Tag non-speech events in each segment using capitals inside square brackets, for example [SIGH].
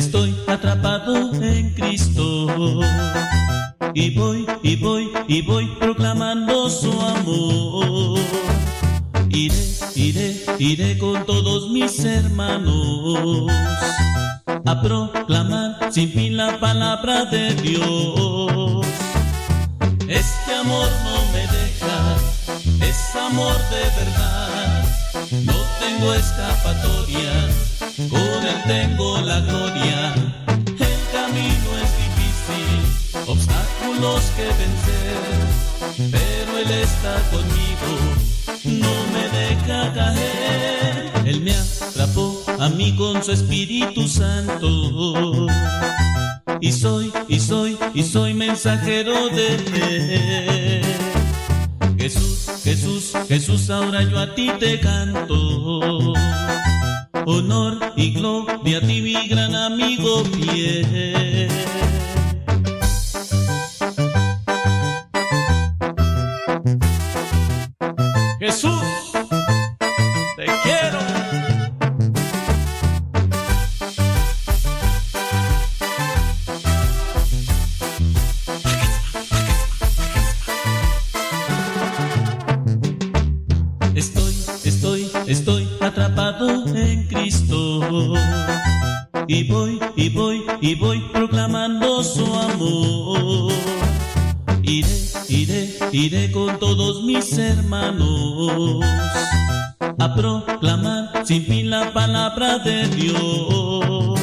estoy atrapado en Cristo. Y voy, y voy, y voy proclamando su amor. Iré, iré, iré con todos mis hermanos a proclamar sin fin la palabra de Dios. Este amor no me deja, es amor de verdad. No tengo escapatoria, con él tengo la gloria. El camino es difícil, obstáculos que vencer, pero él está conmigo, no me deja caer. Él me atrapó a mí con su Espíritu Santo. Y soy, y soy, y soy mensajero de él. Jesús, Jesús, Jesús, ahora yo a ti te canto. Honor y gloria a ti, mi gran amigo fiel. De Dios.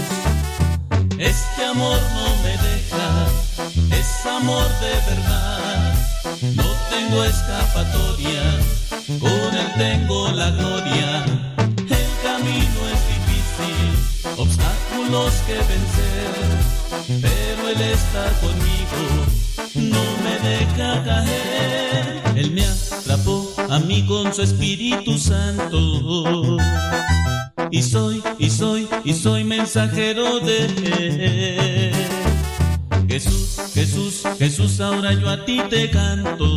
Este amor no me deja, es amor de verdad. No tengo escapatoria, de. Jesús, Jesús, Jesús, ahora yo a ti te canto.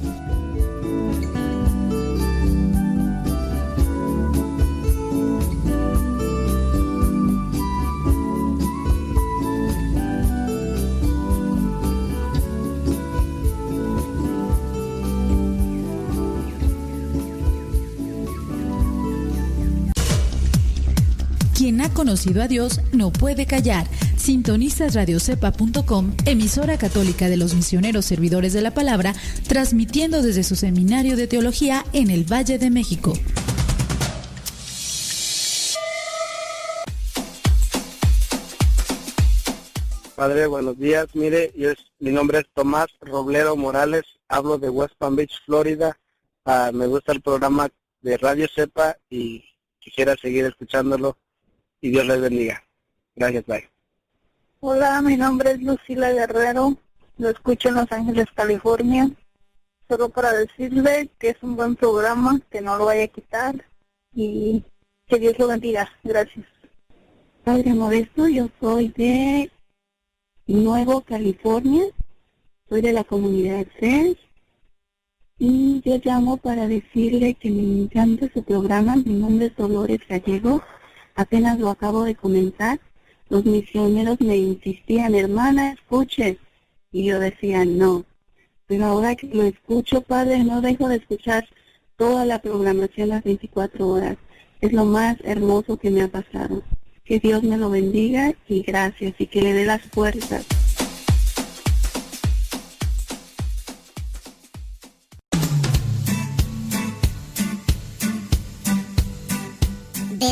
Conocido a Dios no puede callar. Sintonizas radiocepa.com, emisora católica de los misioneros servidores de la palabra, transmitiendo desde su seminario de teología en el Valle de México. Padre, buenos días. Mire, yo es, mi nombre es Tomás Roblero Morales, hablo de West Palm Beach, Florida. Ah, me gusta el programa de Radio Cepa y quisiera seguir escuchándolo. Y Dios les bendiga. Gracias, bye. Hola, mi nombre es Lucila Guerrero, lo escucho en Los Ángeles, California. Solo para decirle que es un buen programa, que no lo vaya a quitar y que Dios lo bendiga. Gracias. Padre Modesto, yo soy de Nuevo California, soy de la comunidad CES y yo llamo para decirle que me encanta su programa, mi nombre es Dolores Gallego, apenas lo acabo de comenzar, los misioneros me insistían, hermana, escuche, y yo decía no, pero ahora que lo escucho, padre, no dejo de escuchar toda la programación las 24 horas, es lo más hermoso que me ha pasado. Que Dios me lo bendiga y gracias y que le dé las fuerzas.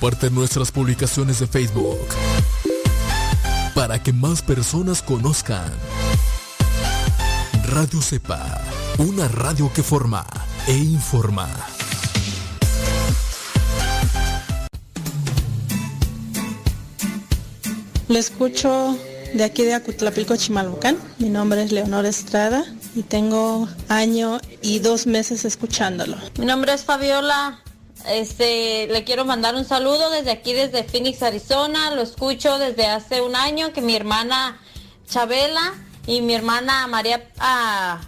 Comparte nuestras publicaciones de Facebook para que más personas conozcan. Radio Cepa, una radio que forma e informa. Le escucho de aquí de Acutlapilco, Chimalhuacán. Mi nombre es Leonor Estrada y tengo año y dos meses escuchándolo. Mi nombre es Fabiola. Este, le quiero mandar un saludo desde aquí, desde Phoenix, Arizona. Lo escucho desde hace un año que mi hermana Chabela y mi hermana María ah,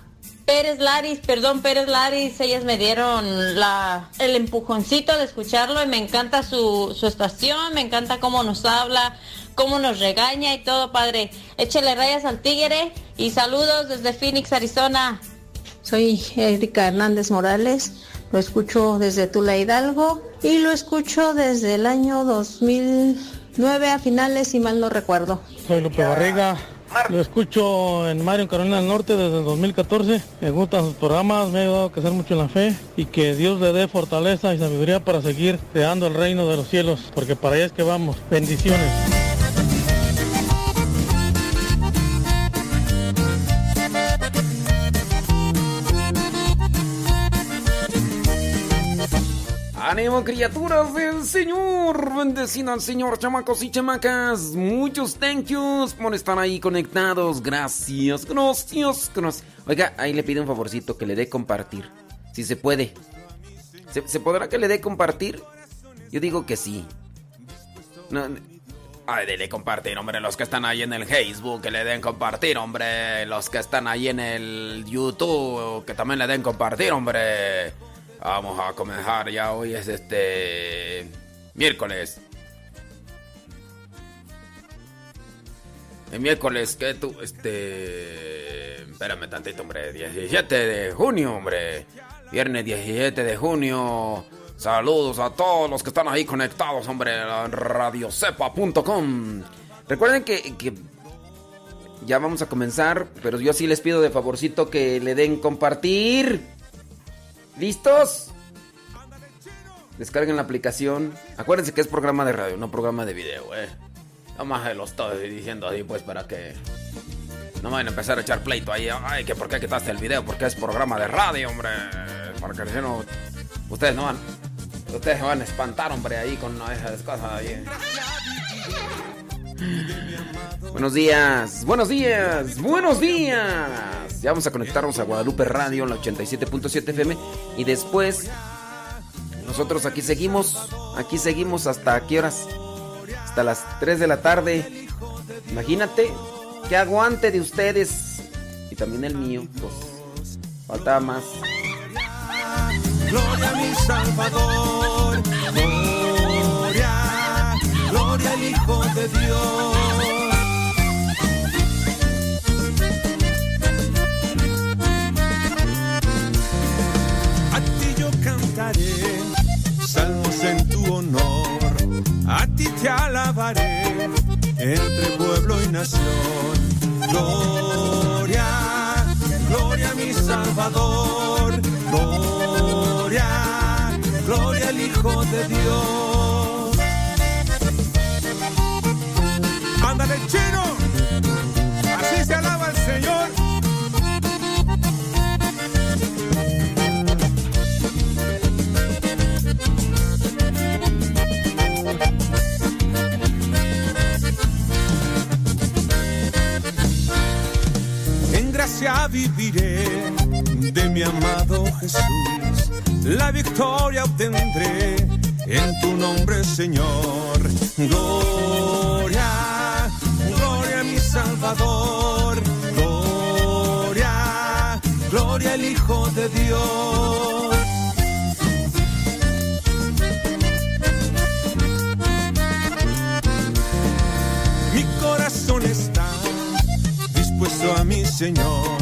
Pérez Laris, perdón, Pérez Laris, ellas me dieron el empujoncito de escucharlo y me encanta su, su estación, me encanta cómo nos habla, cómo nos regaña y todo, padre. Échele rayas al tigre y saludos desde Phoenix, Arizona. Soy Erika Hernández Morales, lo escucho desde Tula Hidalgo y lo escucho desde el año 2009 a finales, si mal no recuerdo. Soy Lupe Barriga, lo escucho en Mario, Carolina del Norte desde el 2014. Me gustan sus programas, me ha ayudado a crecer mucho en la fe y que Dios le dé fortaleza y sabiduría para seguir creando el reino de los cielos, porque para allá es que vamos. Bendiciones. Ánimo criaturas del Señor, bendecido al Señor, chamacos y chamacas. Muchos thank yous por estar ahí conectados. Gracias, gracias, gracias. Oiga, ahí le pido un favorcito que le dé compartir. Si se puede. ¿Se, se podrá que le dé compartir? Yo digo que sí. No, Ay, dele compartir, hombre, los que están ahí en el Facebook, que le den compartir, hombre. Los que están ahí en el YouTube, que también le den compartir, hombre. Vamos a comenzar ya hoy es este miércoles. El miércoles que tú este espérame tantito, hombre, 17 de junio, hombre. Viernes 17 de junio. Saludos a todos los que están ahí conectados, hombre, radiocepa.com. Recuerden que, que ya vamos a comenzar, pero yo sí les pido de favorcito que le den compartir. ¿Listos? Descarguen la aplicación. Acuérdense que es programa de radio, no programa de video, eh. Nada más lo estoy diciendo ahí, pues, para que no vayan a empezar a echar pleito ahí. Ay, que por qué quitaste el video, porque es programa de radio, hombre. Para que no. Ustedes no van. Ustedes se van a espantar, hombre, ahí con esas cosas ahí. Buenos días, buenos días, buenos días. Ya vamos a conectarnos a Guadalupe Radio en la 87.7 FM y después nosotros aquí seguimos, aquí seguimos hasta qué horas? Hasta las 3 de la tarde. Imagínate que aguante de ustedes y también el mío, pues faltaba más. Gloria a mi Salvador, gloria, al Hijo de Dios. amado Jesús, la victoria obtendré en tu nombre, Señor. Gloria, gloria a mi Salvador, gloria, gloria al Hijo de Dios. Mi corazón está dispuesto a mi Señor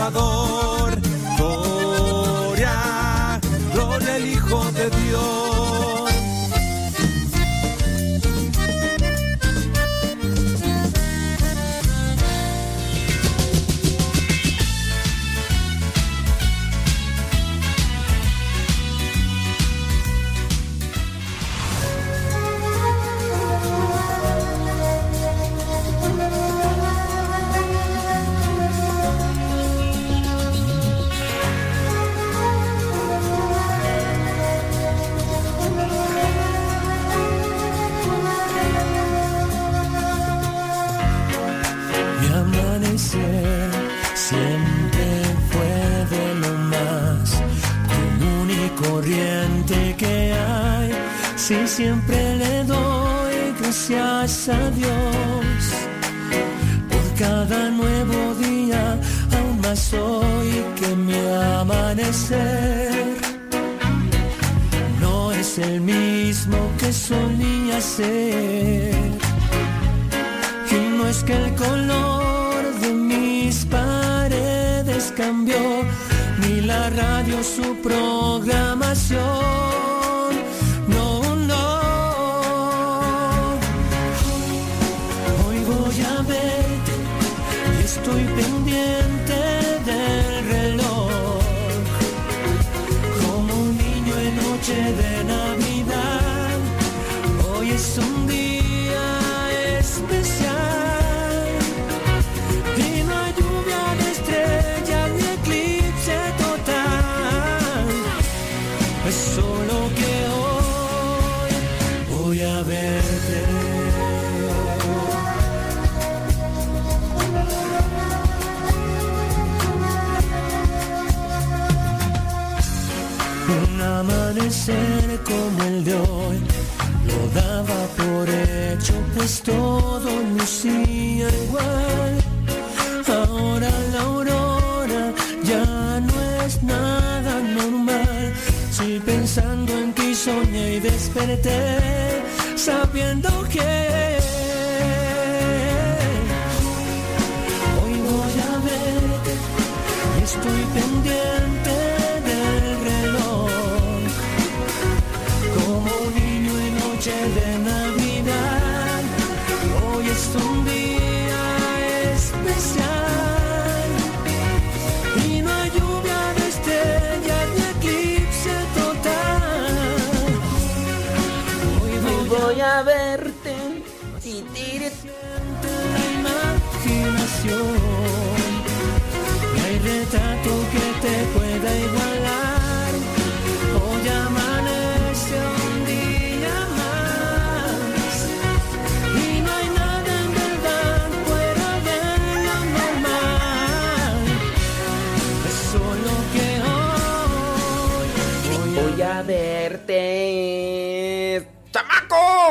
Salvador. Gloria, gloria al Hijo de Dios.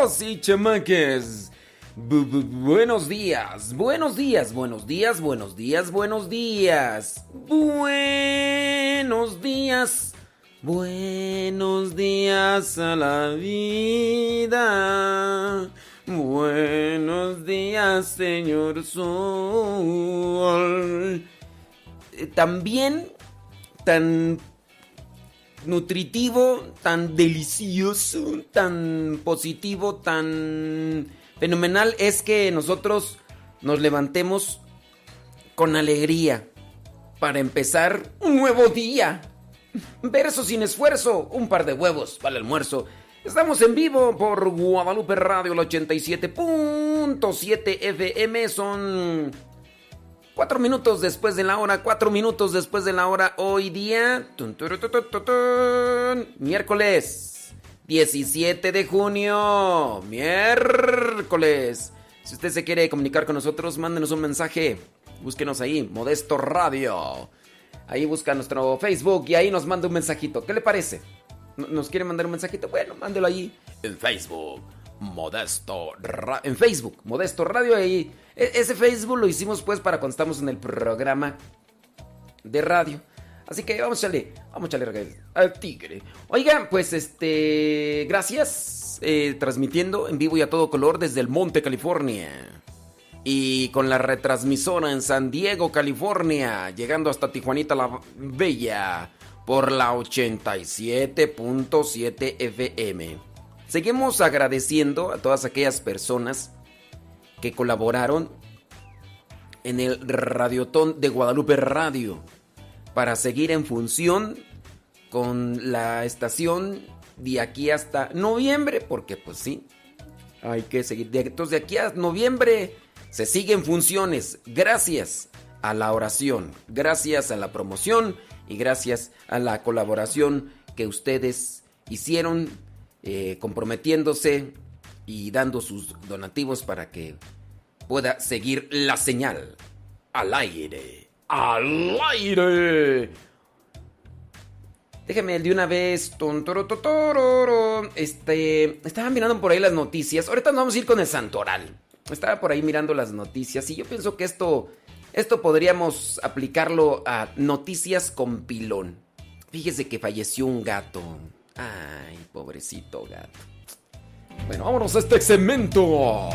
chamacos y chamaques. Buenos días, buenos días, buenos días, buenos días, buenos días. Buenos días. Buenos días a la vida. Buenos días, señor Sol. Eh, también tan nutritivo, tan delicioso, tan positivo, tan fenomenal es que nosotros nos levantemos con alegría para empezar un nuevo día. Verso sin esfuerzo, un par de huevos para el almuerzo. Estamos en vivo por Guadalupe Radio, el 87.7 FM. Son Cuatro minutos después de la hora, cuatro minutos después de la hora, hoy día, tun, miércoles 17 de junio, miércoles. Si usted se quiere comunicar con nosotros, mándenos un mensaje, búsquenos ahí, Modesto Radio. Ahí busca nuestro Facebook y ahí nos manda un mensajito. ¿Qué le parece? ¿Nos quiere mandar un mensajito? Bueno, mándelo ahí en Facebook, Modesto Ra En Facebook, Modesto Radio, ahí e, ese Facebook lo hicimos pues para cuando estamos en el programa de radio. Así que vamos a echarle, vamos a echarle al tigre. Oigan, pues este, gracias. Eh, transmitiendo en vivo y a todo color desde el Monte, California. Y con la retransmisora en San Diego, California, llegando hasta Tijuanita la Bella por la 87.7 FM. Seguimos agradeciendo a todas aquellas personas que colaboraron en el Radiotón de Guadalupe Radio para seguir en función con la estación de aquí hasta noviembre, porque pues sí, hay que seguir. Entonces de aquí a noviembre se siguen funciones gracias a la oración, gracias a la promoción y gracias a la colaboración que ustedes hicieron eh, comprometiéndose y dando sus donativos para que pueda seguir la señal al aire al aire. Déjame de una vez. Este. Estaba mirando por ahí las noticias. Ahorita nos vamos a ir con el Santoral. Estaba por ahí mirando las noticias. Y yo pienso que esto. Esto podríamos aplicarlo a noticias con pilón. Fíjese que falleció un gato. Ay, pobrecito gato. Bueno, vámonos a este segmento.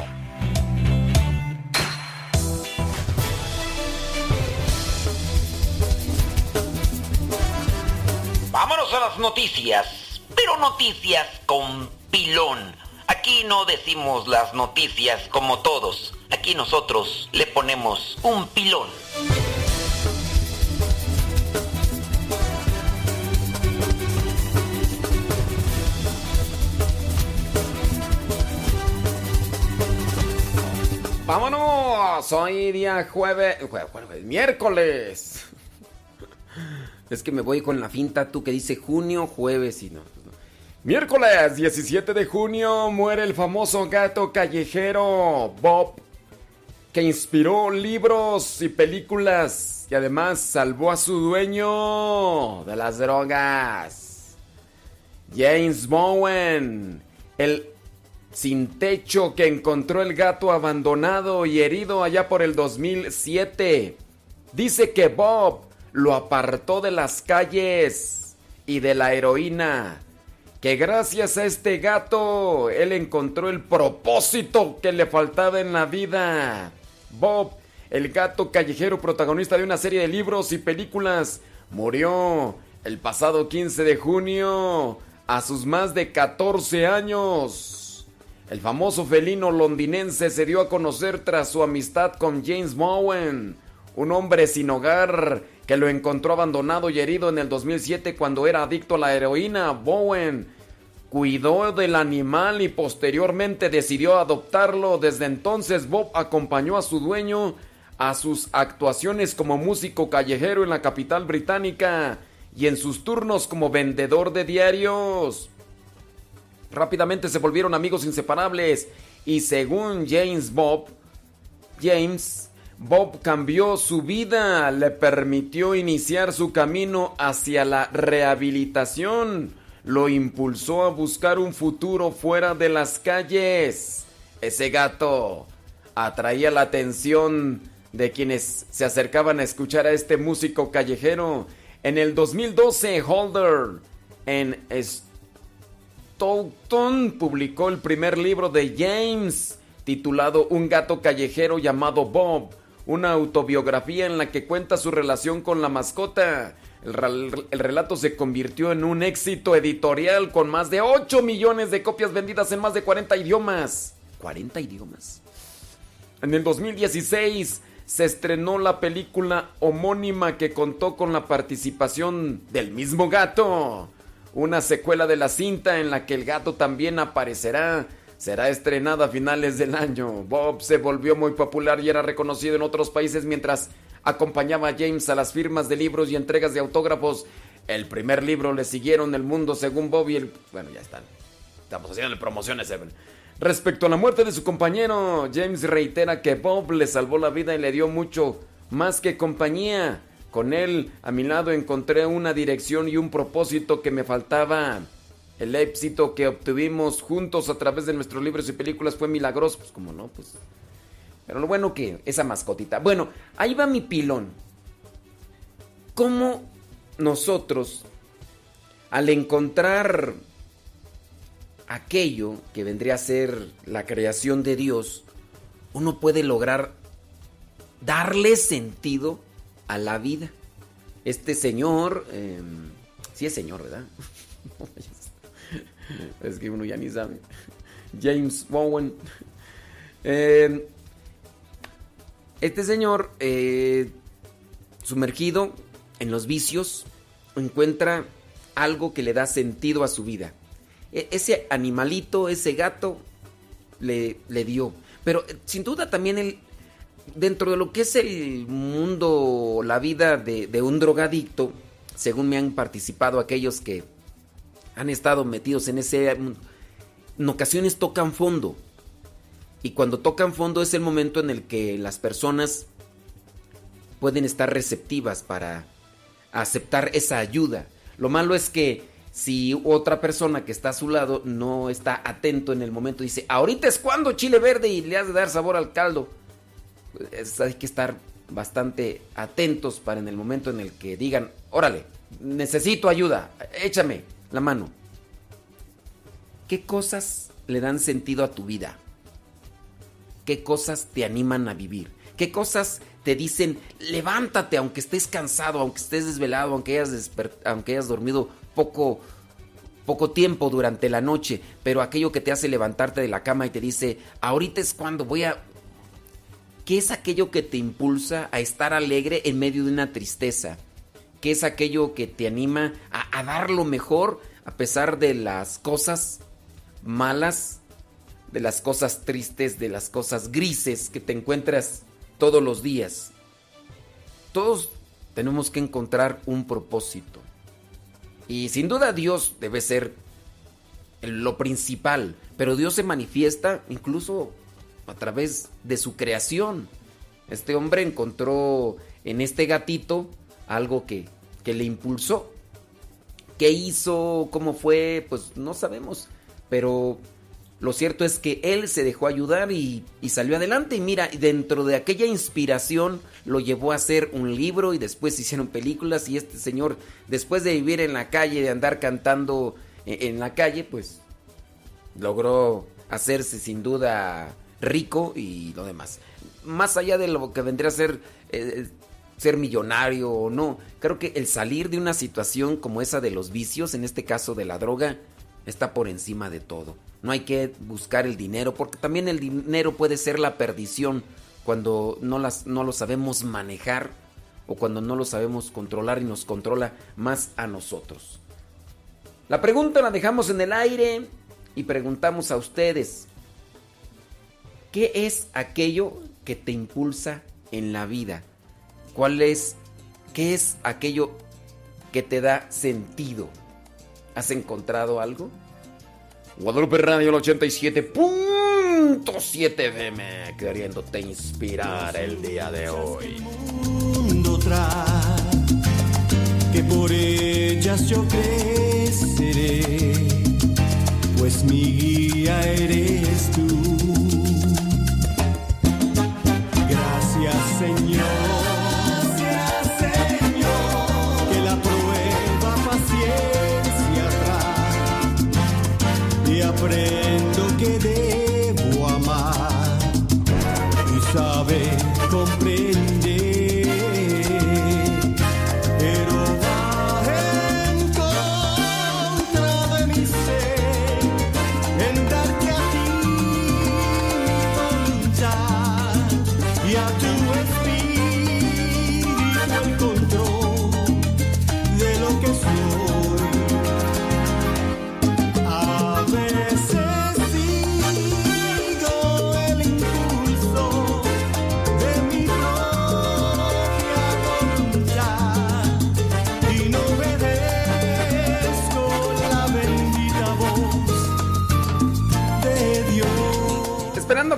Vámonos a las noticias, pero noticias con pilón. Aquí no decimos las noticias como todos. Aquí nosotros le ponemos un pilón. Vámonos, hoy día jueves, jueves, miércoles. Es que me voy con la finta tú que dice junio, jueves y no. Miércoles 17 de junio muere el famoso gato callejero Bob, que inspiró libros y películas y además salvó a su dueño de las drogas. James Bowen, el sin techo que encontró el gato abandonado y herido allá por el 2007. Dice que Bob lo apartó de las calles y de la heroína. Que gracias a este gato él encontró el propósito que le faltaba en la vida. Bob, el gato callejero protagonista de una serie de libros y películas, murió el pasado 15 de junio a sus más de 14 años. El famoso felino londinense se dio a conocer tras su amistad con James Bowen, un hombre sin hogar que lo encontró abandonado y herido en el 2007 cuando era adicto a la heroína. Bowen cuidó del animal y posteriormente decidió adoptarlo. Desde entonces Bob acompañó a su dueño a sus actuaciones como músico callejero en la capital británica y en sus turnos como vendedor de diarios. Rápidamente se volvieron amigos inseparables y según James Bob, James Bob cambió su vida, le permitió iniciar su camino hacia la rehabilitación, lo impulsó a buscar un futuro fuera de las calles. Ese gato atraía la atención de quienes se acercaban a escuchar a este músico callejero. En el 2012, Holder en Stoughton publicó el primer libro de James, titulado Un gato callejero llamado Bob una autobiografía en la que cuenta su relación con la mascota. El, relato se convirtió en un éxito editorial con más de 8 millones de copias vendidas en más de 40 idiomas. 40 idiomas. En el 2016 se estrenó la película homónima que contó con la participación del mismo gato. Una secuela de la cinta en la que el gato también aparecerá será estrenada a finales del año. Bob se volvió muy popular y era reconocido en otros países mientras acompañaba a James a las firmas de libros y entregas de autógrafos. El primer libro le siguieron El Mundo según Bob y el... Bueno, ya están. Estamos haciendo promociones. Respecto a la muerte de su compañero, James reitera que Bob le salvó la vida y le dio mucho más que compañía. Con él a mi lado encontré una dirección y un propósito que me faltaba. El éxito que obtuvimos juntos a través de nuestros libros y películas fue milagroso. Pues como no, pues... Pero lo bueno que esa mascotita. Bueno, ahí va mi pilón. ¿Cómo nosotros, al encontrar aquello que vendría a ser la creación de Dios, uno puede lograr darle sentido a la vida. Este señor, eh, sí es señor, ¿verdad? [LAUGHS] es que uno ya ni sabe. James Bowen. Eh, este señor, eh, sumergido en los vicios, encuentra algo que le da sentido a su vida. E, ese animalito, ese gato, le, le dio. Pero eh, sin duda también él, dentro de lo que es el mundo, la vida de, un drogadicto, según me han participado aquellos que han estado metidos en ese... En ocasiones tocan fondo. Y cuando tocan fondo es el momento en el que las personas pueden estar receptivas para aceptar esa ayuda. Lo malo es que si otra persona que está a su lado no está atento en el momento, dice, ahorita es cuando chile verde y le has de dar sabor al caldo. Pues, hay que estar bastante atentos para en el momento en el que digan, órale, necesito ayuda, échame la mano. ¿Qué cosas le dan sentido a tu vida? ¿Qué cosas te animan a vivir? ¿Qué cosas te dicen, levántate aunque estés cansado, aunque estés desvelado, aunque hayas, aunque hayas dormido poco, poco tiempo durante la noche, pero aquello que te hace levantarte de la cama y te dice, ahorita es cuando voy a... ¿Qué es aquello que te impulsa a estar alegre en medio de una tristeza? ¿Qué es aquello que te anima a, a dar lo mejor a pesar de las cosas malas, de las cosas tristes, de las cosas grises que te encuentras todos los días. Todos tenemos que encontrar un propósito. Y sin duda Dios debe ser lo principal, pero Dios se manifiesta incluso a través de su creación. Este hombre encontró en este gatito algo que, que le impulsó. ¿Qué hizo? ¿Cómo fue? Pues no sabemos. Pero lo cierto es que él se dejó ayudar y, salió adelante. Y mira, dentro de aquella inspiración lo llevó a hacer un libro y después hicieron películas. Y este señor, después de vivir en la calle, de andar cantando e, en, la calle, pues logró hacerse sin duda rico y lo demás. Más allá de lo que vendría a ser eh, ser millonario o no, creo que el salir de una situación como esa de los vicios, en este caso de la droga, está por encima de todo. No hay que buscar el dinero, porque también el dinero puede ser la perdición cuando no, las, no lo sabemos manejar o cuando no lo sabemos controlar y nos controla más a nosotros. La pregunta la dejamos en el aire y preguntamos a ustedes, ¿qué es aquello que te impulsa en la vida? ¿Cuál es, qué es aquello que te da sentido? ¿Has encontrado algo? Guadalupe Radio el 87.7 FM queriéndote inspirar el día de hoy. Mundo que por ellas yo creceré, pues mi guía eres tú. Señor. aprendo que debo amar y saber comprender.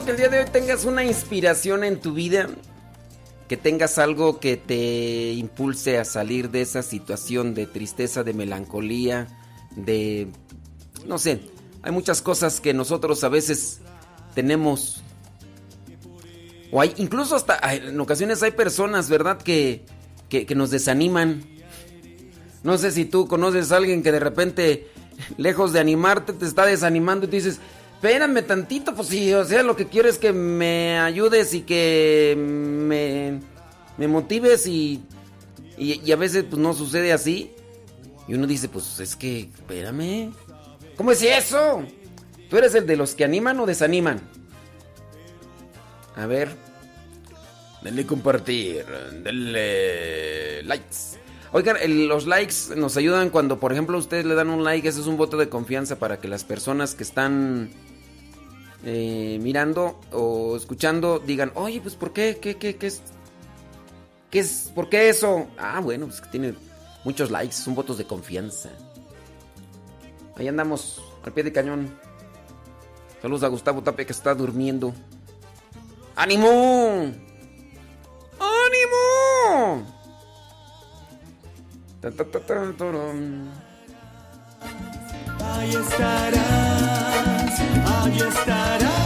Que el día de hoy tengas una inspiración en tu vida, que tengas algo que te impulse a salir de esa situación de tristeza, de melancolía, de... no sé, hay muchas cosas que nosotros a veces tenemos... O hay, incluso hasta en ocasiones hay personas, ¿verdad? Que, que, nos desaniman. No sé si tú conoces a alguien que de repente, lejos de animarte, te está desanimando y te dices, espérame tantito, pues sí, o sea, lo que quiero es que me ayudes y que me, me motives y, y, a veces pues no sucede así. Y uno dice, pues es que, espérame, ¿cómo es eso? ¿Tú eres el de los que animan o desaniman? A ver, denle compartir, denle likes. Oigan, los likes nos ayudan cuando, por ejemplo, ustedes le dan un like. Ese es un voto de confianza para que las personas que están eh, mirando o escuchando digan, oye, pues ¿por qué? ¿Qué, qué, qué es? ¿Qué es? ¿Por qué eso? Ah, bueno, pues que tiene muchos likes, son votos de confianza. Ahí andamos, al pie de cañón. Saludos a Gustavo Tapia que está durmiendo. ¡Ánimo! ¡Ánimo! Ahí estarás, ahí estarás.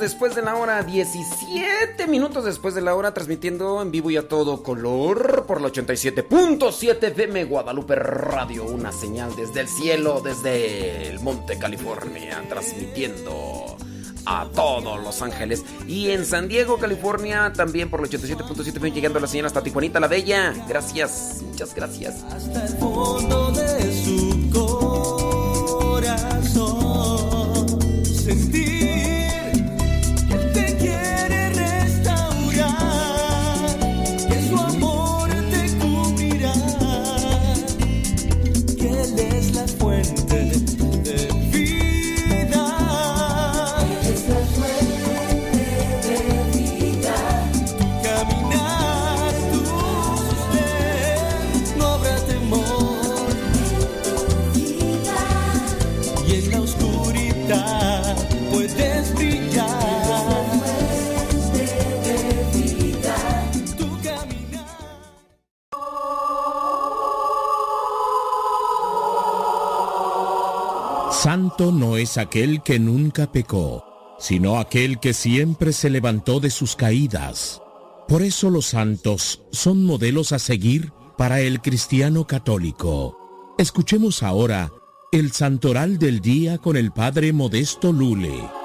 Después de la hora, 17 minutos después de la hora, transmitiendo en vivo y a todo color por la 87.7 FM Guadalupe Radio, una señal desde el cielo, desde el Monte California, transmitiendo a todos Los Ángeles y en San Diego, California, también por la 87.7 FM, llegando la señal hasta Tijuanita la Bella. Gracias, muchas gracias. Hasta el fondo de No es aquel que nunca pecó, sino aquel que siempre se levantó de sus caídas. Por eso los santos son modelos a seguir para el cristiano católico. Escuchemos ahora el santoral del día con el Padre Modesto Lule.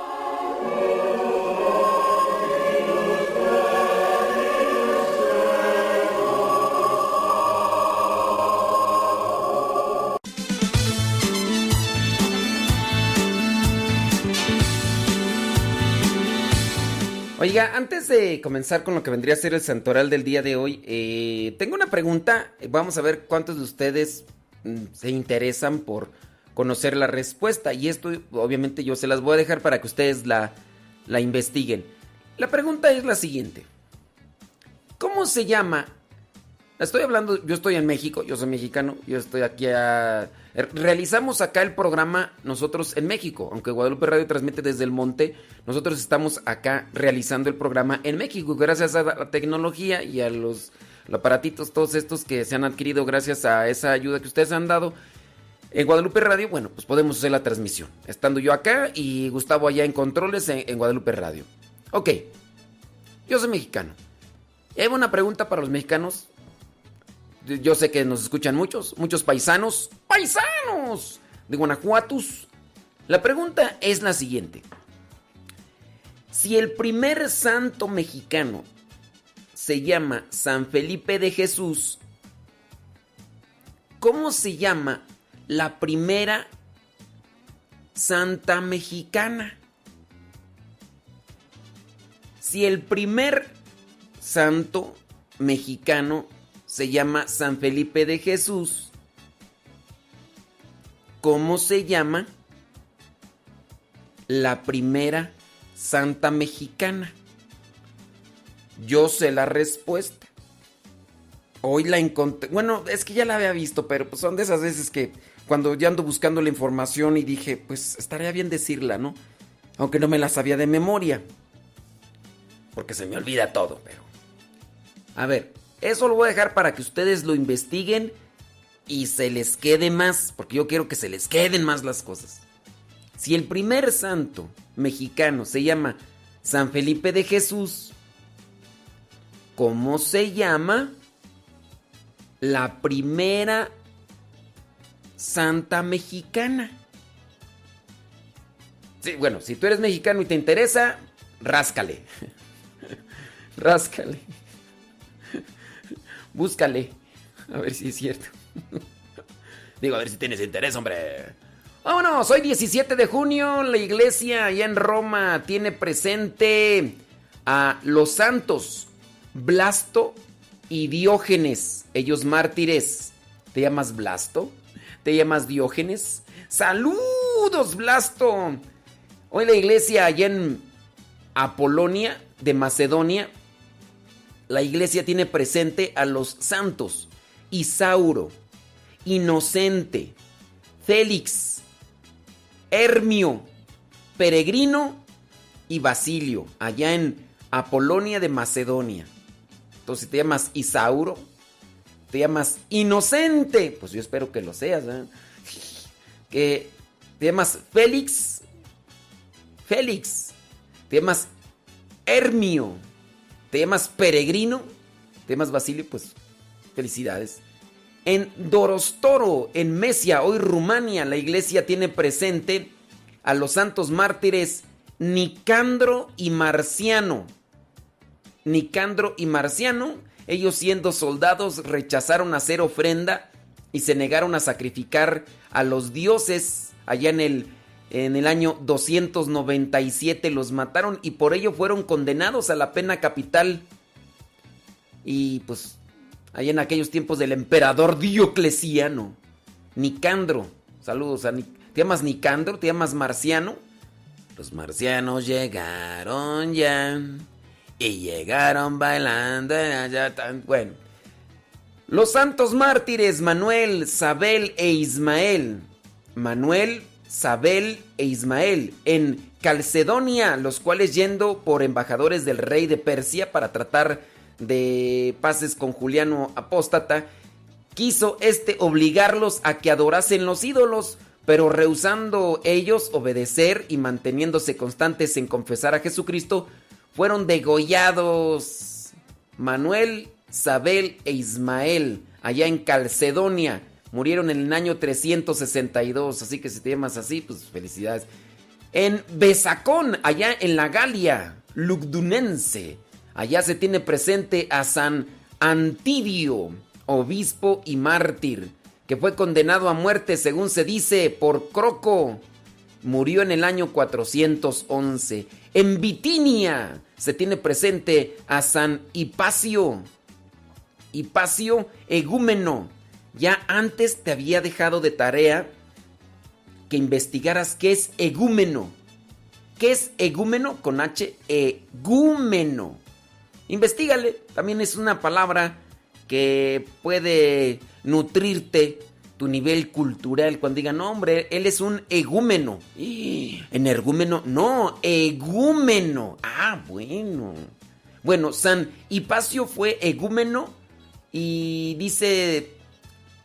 Oiga, antes de comenzar con lo que vendría a ser el santoral del día de hoy, eh, tengo una pregunta. Vamos a ver cuántos de ustedes mm, se interesan por conocer la respuesta. Y esto, obviamente, yo se las voy a dejar para que ustedes la, la investiguen. La pregunta es la siguiente. ¿Cómo se llama? Estoy hablando, yo estoy en México, yo soy mexicano, yo estoy aquí a... Realizamos acá el programa nosotros en México, aunque Guadalupe Radio transmite desde el monte, nosotros estamos acá realizando el programa en México, gracias a la tecnología y a los, aparatitos, todos estos que se han adquirido gracias a esa ayuda que ustedes han dado. En Guadalupe Radio, bueno, pues podemos hacer la transmisión, estando yo acá y Gustavo allá en controles en, Guadalupe Radio. Ok, yo soy mexicano. Hay una pregunta para los mexicanos yo sé que nos escuchan muchos, muchos paisanos, paisanos de Guanajuatos. La pregunta es la siguiente. Si el primer santo mexicano se llama San Felipe de Jesús, ¿cómo se llama la primera santa mexicana? Si el primer santo mexicano se llama San Felipe de Jesús. ¿Cómo se llama la primera santa mexicana? Yo sé la respuesta. Hoy la encontré. Bueno, es que ya la había visto, pero pues son de esas veces que cuando ya ando buscando la información y dije, pues estaría bien decirla, ¿no? Aunque no me la sabía de memoria. Porque se me olvida todo, pero... A ver, eso lo voy a dejar para que ustedes lo investiguen y se les quede más, porque yo quiero que se les queden más las cosas. Si el primer santo mexicano se llama San Felipe de Jesús, ¿cómo se llama la primera santa mexicana? Sí, bueno, si tú eres mexicano y te interesa, ráscale. [LAUGHS] ráscale. Búscale. A ver si es cierto. [LAUGHS] Digo, a ver si tienes interés, hombre. Vámonos, hoy 17 de junio la iglesia allá en Roma tiene presente a los santos Blasto y Diógenes, ellos mártires. ¿Te llamas Blasto? ¿Te llamas Diógenes? Saludos, Blasto. Hoy la iglesia allá en Apolonia de Macedonia la iglesia tiene presente a los santos Isauro, Inocente, Félix, Hermio, Peregrino y Basilio, allá en Apolonia de Macedonia. Entonces, si te llamas Isauro, te llamas Inocente, pues yo espero que lo seas. [LAUGHS] Que te llamas Félix, Félix, te llamas Hermio temas Peregrino, temas Basilio, pues felicidades. En Dorostoro, en Mesia, hoy Rumania, la iglesia tiene presente a los santos mártires Nicandro y Marciano. Nicandro y Marciano, ellos siendo soldados rechazaron hacer ofrenda y se negaron a sacrificar a los dioses allá en el en el año 297 los mataron y por ello fueron condenados a la pena capital. Y pues, ahí en aquellos tiempos del emperador Diocleciano, Nicandro, saludos a ¿Te llamas Nicandro? ¿Te llamas Marciano? Los marcianos llegaron ya y llegaron bailando allá tan bueno. Los santos mártires Manuel, Sabel e Ismael. Manuel Sabel e Ismael en Calcedonia, los cuales yendo por embajadores del rey de Persia para tratar de pases con Juliano Apóstata, quiso este obligarlos a que adorasen los ídolos, pero rehusando ellos obedecer y manteniéndose constantes en confesar a Jesucristo, fueron degollados Manuel, Sabel e Ismael allá en Calcedonia Murieron en el año 362, así que si te llamas así, pues felicidades. En Besacón, allá en la Galia, Lugdunense, allá se tiene presente a San Antidio, obispo y mártir, que fue condenado a muerte, según se dice, por Croco. murió en el año 411. En Bitinia se tiene presente a San Hipacio. Hipacio egúmeno. Ya antes te había dejado de tarea que investigaras qué es egúmeno. ¿Qué es egúmeno? Con H, egúmeno. Investígale. También es una palabra que puede nutrirte tu nivel cultural. Cuando digan, no, hombre, él es un egúmeno. [GASPS] Energúmeno, no, egúmeno. Ah, bueno. Bueno, San Hipacio fue egúmeno y dice,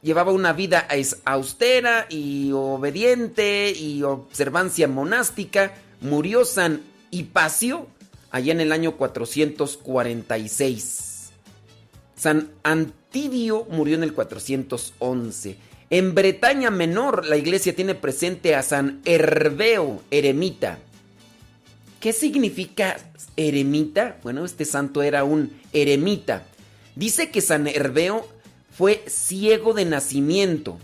llevaba una vida austera y obediente y observancia monástica. Murió San Hipacio allá en el año 446. San Antidio murió en el 411. En Bretaña Menor la iglesia tiene presente a San Herbeo, eremita. ¿Qué significa eremita? Bueno, este santo era un eremita. Dice que San Herbeo fue ciego de nacimiento.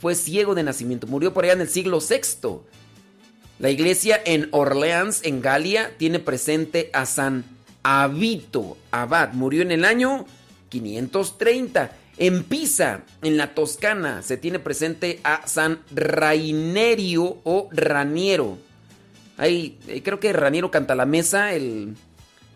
Fue ciego de nacimiento. Murió por allá en el siglo VI. La iglesia en Orleans, en Galia, tiene presente a San Abito Abad. Murió en el año 530. En Pisa, en la Toscana, se tiene presente a San Rainerio o Raniero. Ahí, eh, creo que Raniero canta la mesa, el,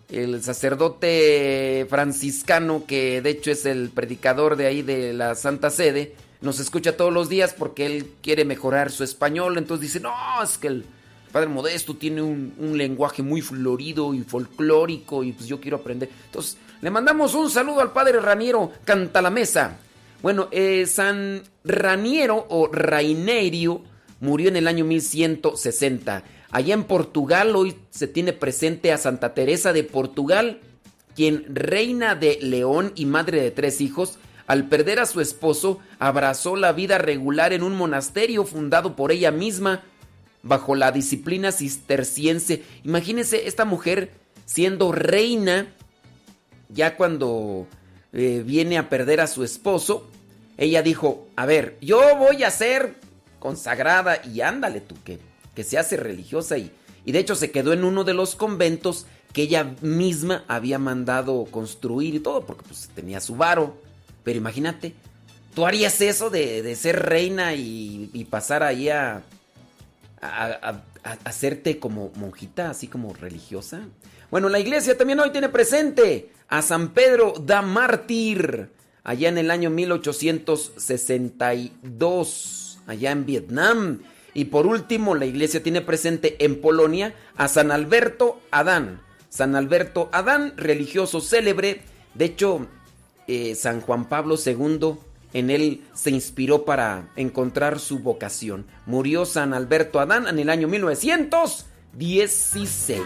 el sacerdote franciscano que de hecho es el predicador de ahí de la Santa Sede. Nos escucha todos los días porque él quiere mejorar su español. Entonces dice, no, es que el Padre Modesto tiene un, lenguaje muy florido y folclórico y pues yo quiero aprender. Entonces le mandamos un saludo al padre Raniero, canta la mesa. Bueno, eh, San Raniero o Rainerio murió en el año 1160. Allá en Portugal hoy se tiene presente a Santa Teresa de Portugal, quien reina de León y madre de tres hijos, al perder a su esposo, abrazó la vida regular en un monasterio fundado por ella misma bajo la disciplina cisterciense. Imagínense esta mujer siendo reina ya cuando eh, viene a perder a su esposo, ella dijo, a ver, yo voy a ser consagrada y ándale tú, que, que se hace religiosa y, y de hecho se quedó en uno de los conventos que ella misma había mandado construir y todo, porque pues tenía su varo. Pero imagínate, ¿tú harías eso de, ser reina y, pasar ahí a, a, hacerte como monjita, así como religiosa? Bueno, la iglesia también hoy tiene presente a San Pedro da Mártir, allá en el año 1862, allá en Vietnam. Y por último, la iglesia tiene presente en Polonia a San Alberto Adán. San Alberto Adán, religioso célebre. De hecho, eh, San Juan Pablo II en él se inspiró para encontrar su vocación. Murió San Alberto Adán en el año 1916.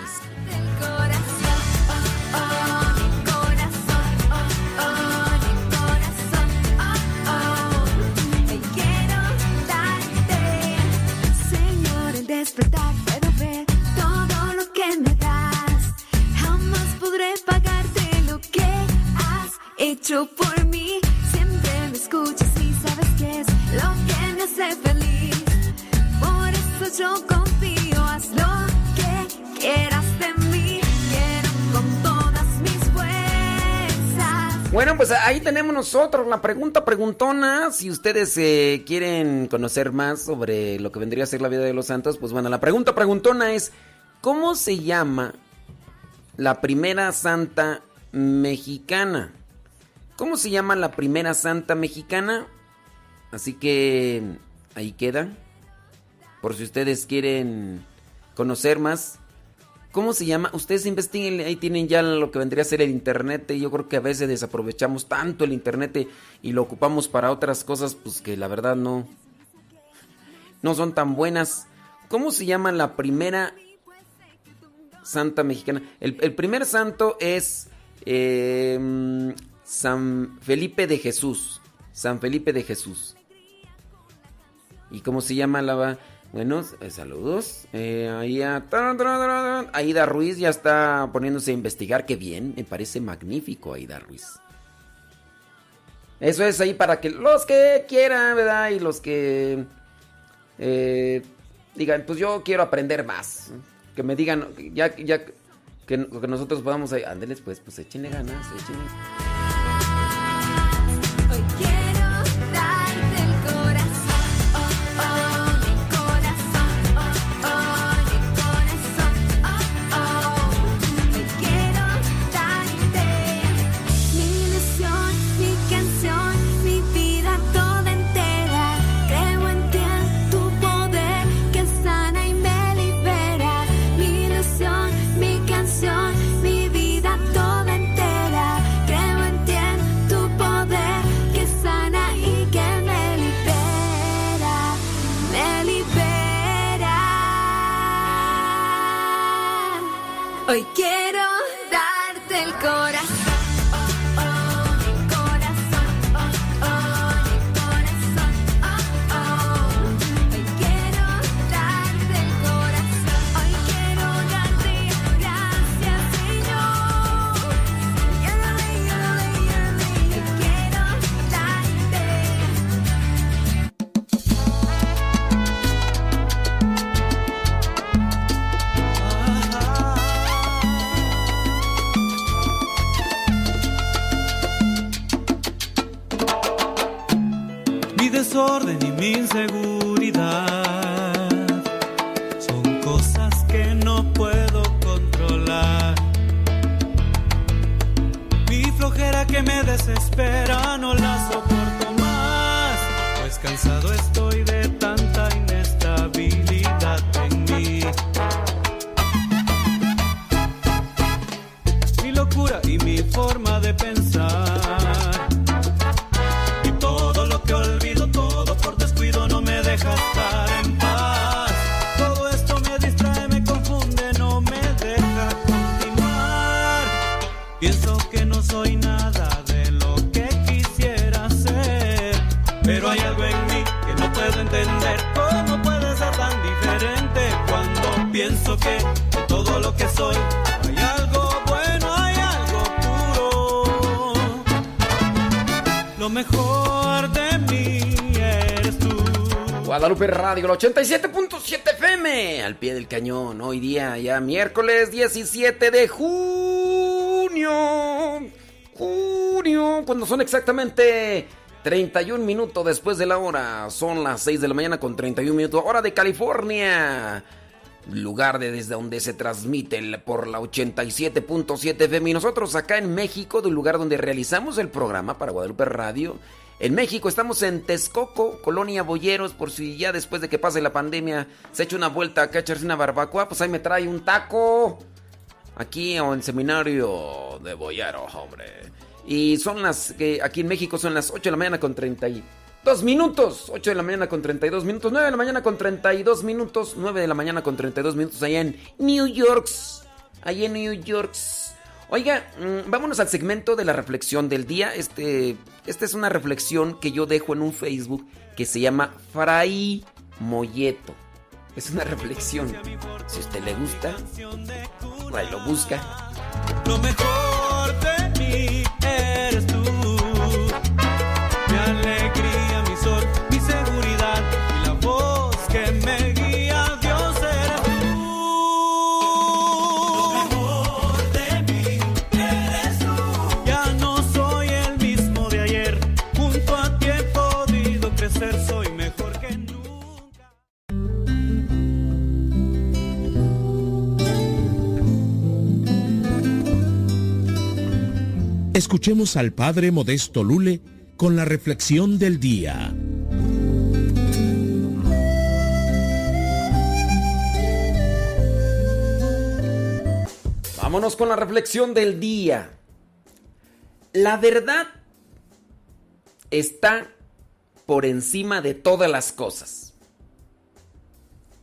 Despertar puedo ver todo lo que me das. Jamás podré pagarte lo que has hecho por mí. Siempre me escuchas y sabes que es lo que me hace feliz. Por eso yo confío, haz lo que quieras Bueno, pues ahí tenemos nosotros la pregunta preguntona. Si ustedes eh, quieren conocer más sobre lo que vendría a ser la vida de los santos, pues bueno, la pregunta preguntona es, ¿cómo se llama la primera santa mexicana? ¿Cómo se llama la primera santa mexicana? Así que ahí queda. Por si ustedes quieren conocer más. ¿Cómo se llama? Ustedes investiguen, ahí tienen ya lo que vendría a ser el internet. Yo creo que a veces desaprovechamos tanto el internet y lo ocupamos para otras cosas, pues que la verdad no, no son tan buenas. ¿Cómo se llama la primera santa mexicana? El, primer santo es em, San Felipe de Jesús. San Felipe de Jesús. ¿Y cómo se llama la... Bueno, eh, saludos. Eh, ahí a... Aida Ruiz ya está poniéndose a investigar. Qué bien, me parece magnífico Aida Ruiz. Eso es ahí para que los que quieran, ¿verdad? Y los que... Eh, digan, pues yo quiero aprender más. Que me digan, ya, ya, que, que nosotros podamos, ándeles pues, pues échenle ganas, échenle. Desorden y mi inseguridad son cosas que no puedo controlar. Mi flojera que me desespera no la soporto más, pues cansado estoy de Guadalupe Radio, el 87.7 FM, al pie del cañón. Hoy día, ya miércoles 17 de junio. Junio, cuando son exactamente 31 minutos después de la hora. Son las 6 de la mañana con 31 minutos, hora de California. Lugar de desde donde se transmite por la 87.7 FM. Y nosotros acá en México, del lugar donde realizamos el programa para Guadalupe Radio. En México estamos en Texcoco, Colonia Boyeros, por si ya después de que pase la pandemia se echa una vuelta acá a echarse una barbacoa, pues ahí me trae un taco. Aquí o en seminario de Boyeros, hombre. Y son las que aquí en México son las 8 de la mañana con 32 minutos. 8 de la mañana con 32 minutos. 9 de la mañana con 32 minutos. 9 de la mañana con 32 minutos allá en New York. Allá en New York. Oiga, mm, vámonos al segmento de la reflexión del día. Este, esta es una reflexión que yo dejo en un Facebook que se llama Fray Molleto. Es una [LAUGHS] reflexión. Si a usted le gusta, lo busca. Lo mejor de mí eres Escuchemos al Padre Modesto Lule con la reflexión del día. Vámonos con la reflexión del día. La verdad está por encima de todas las cosas.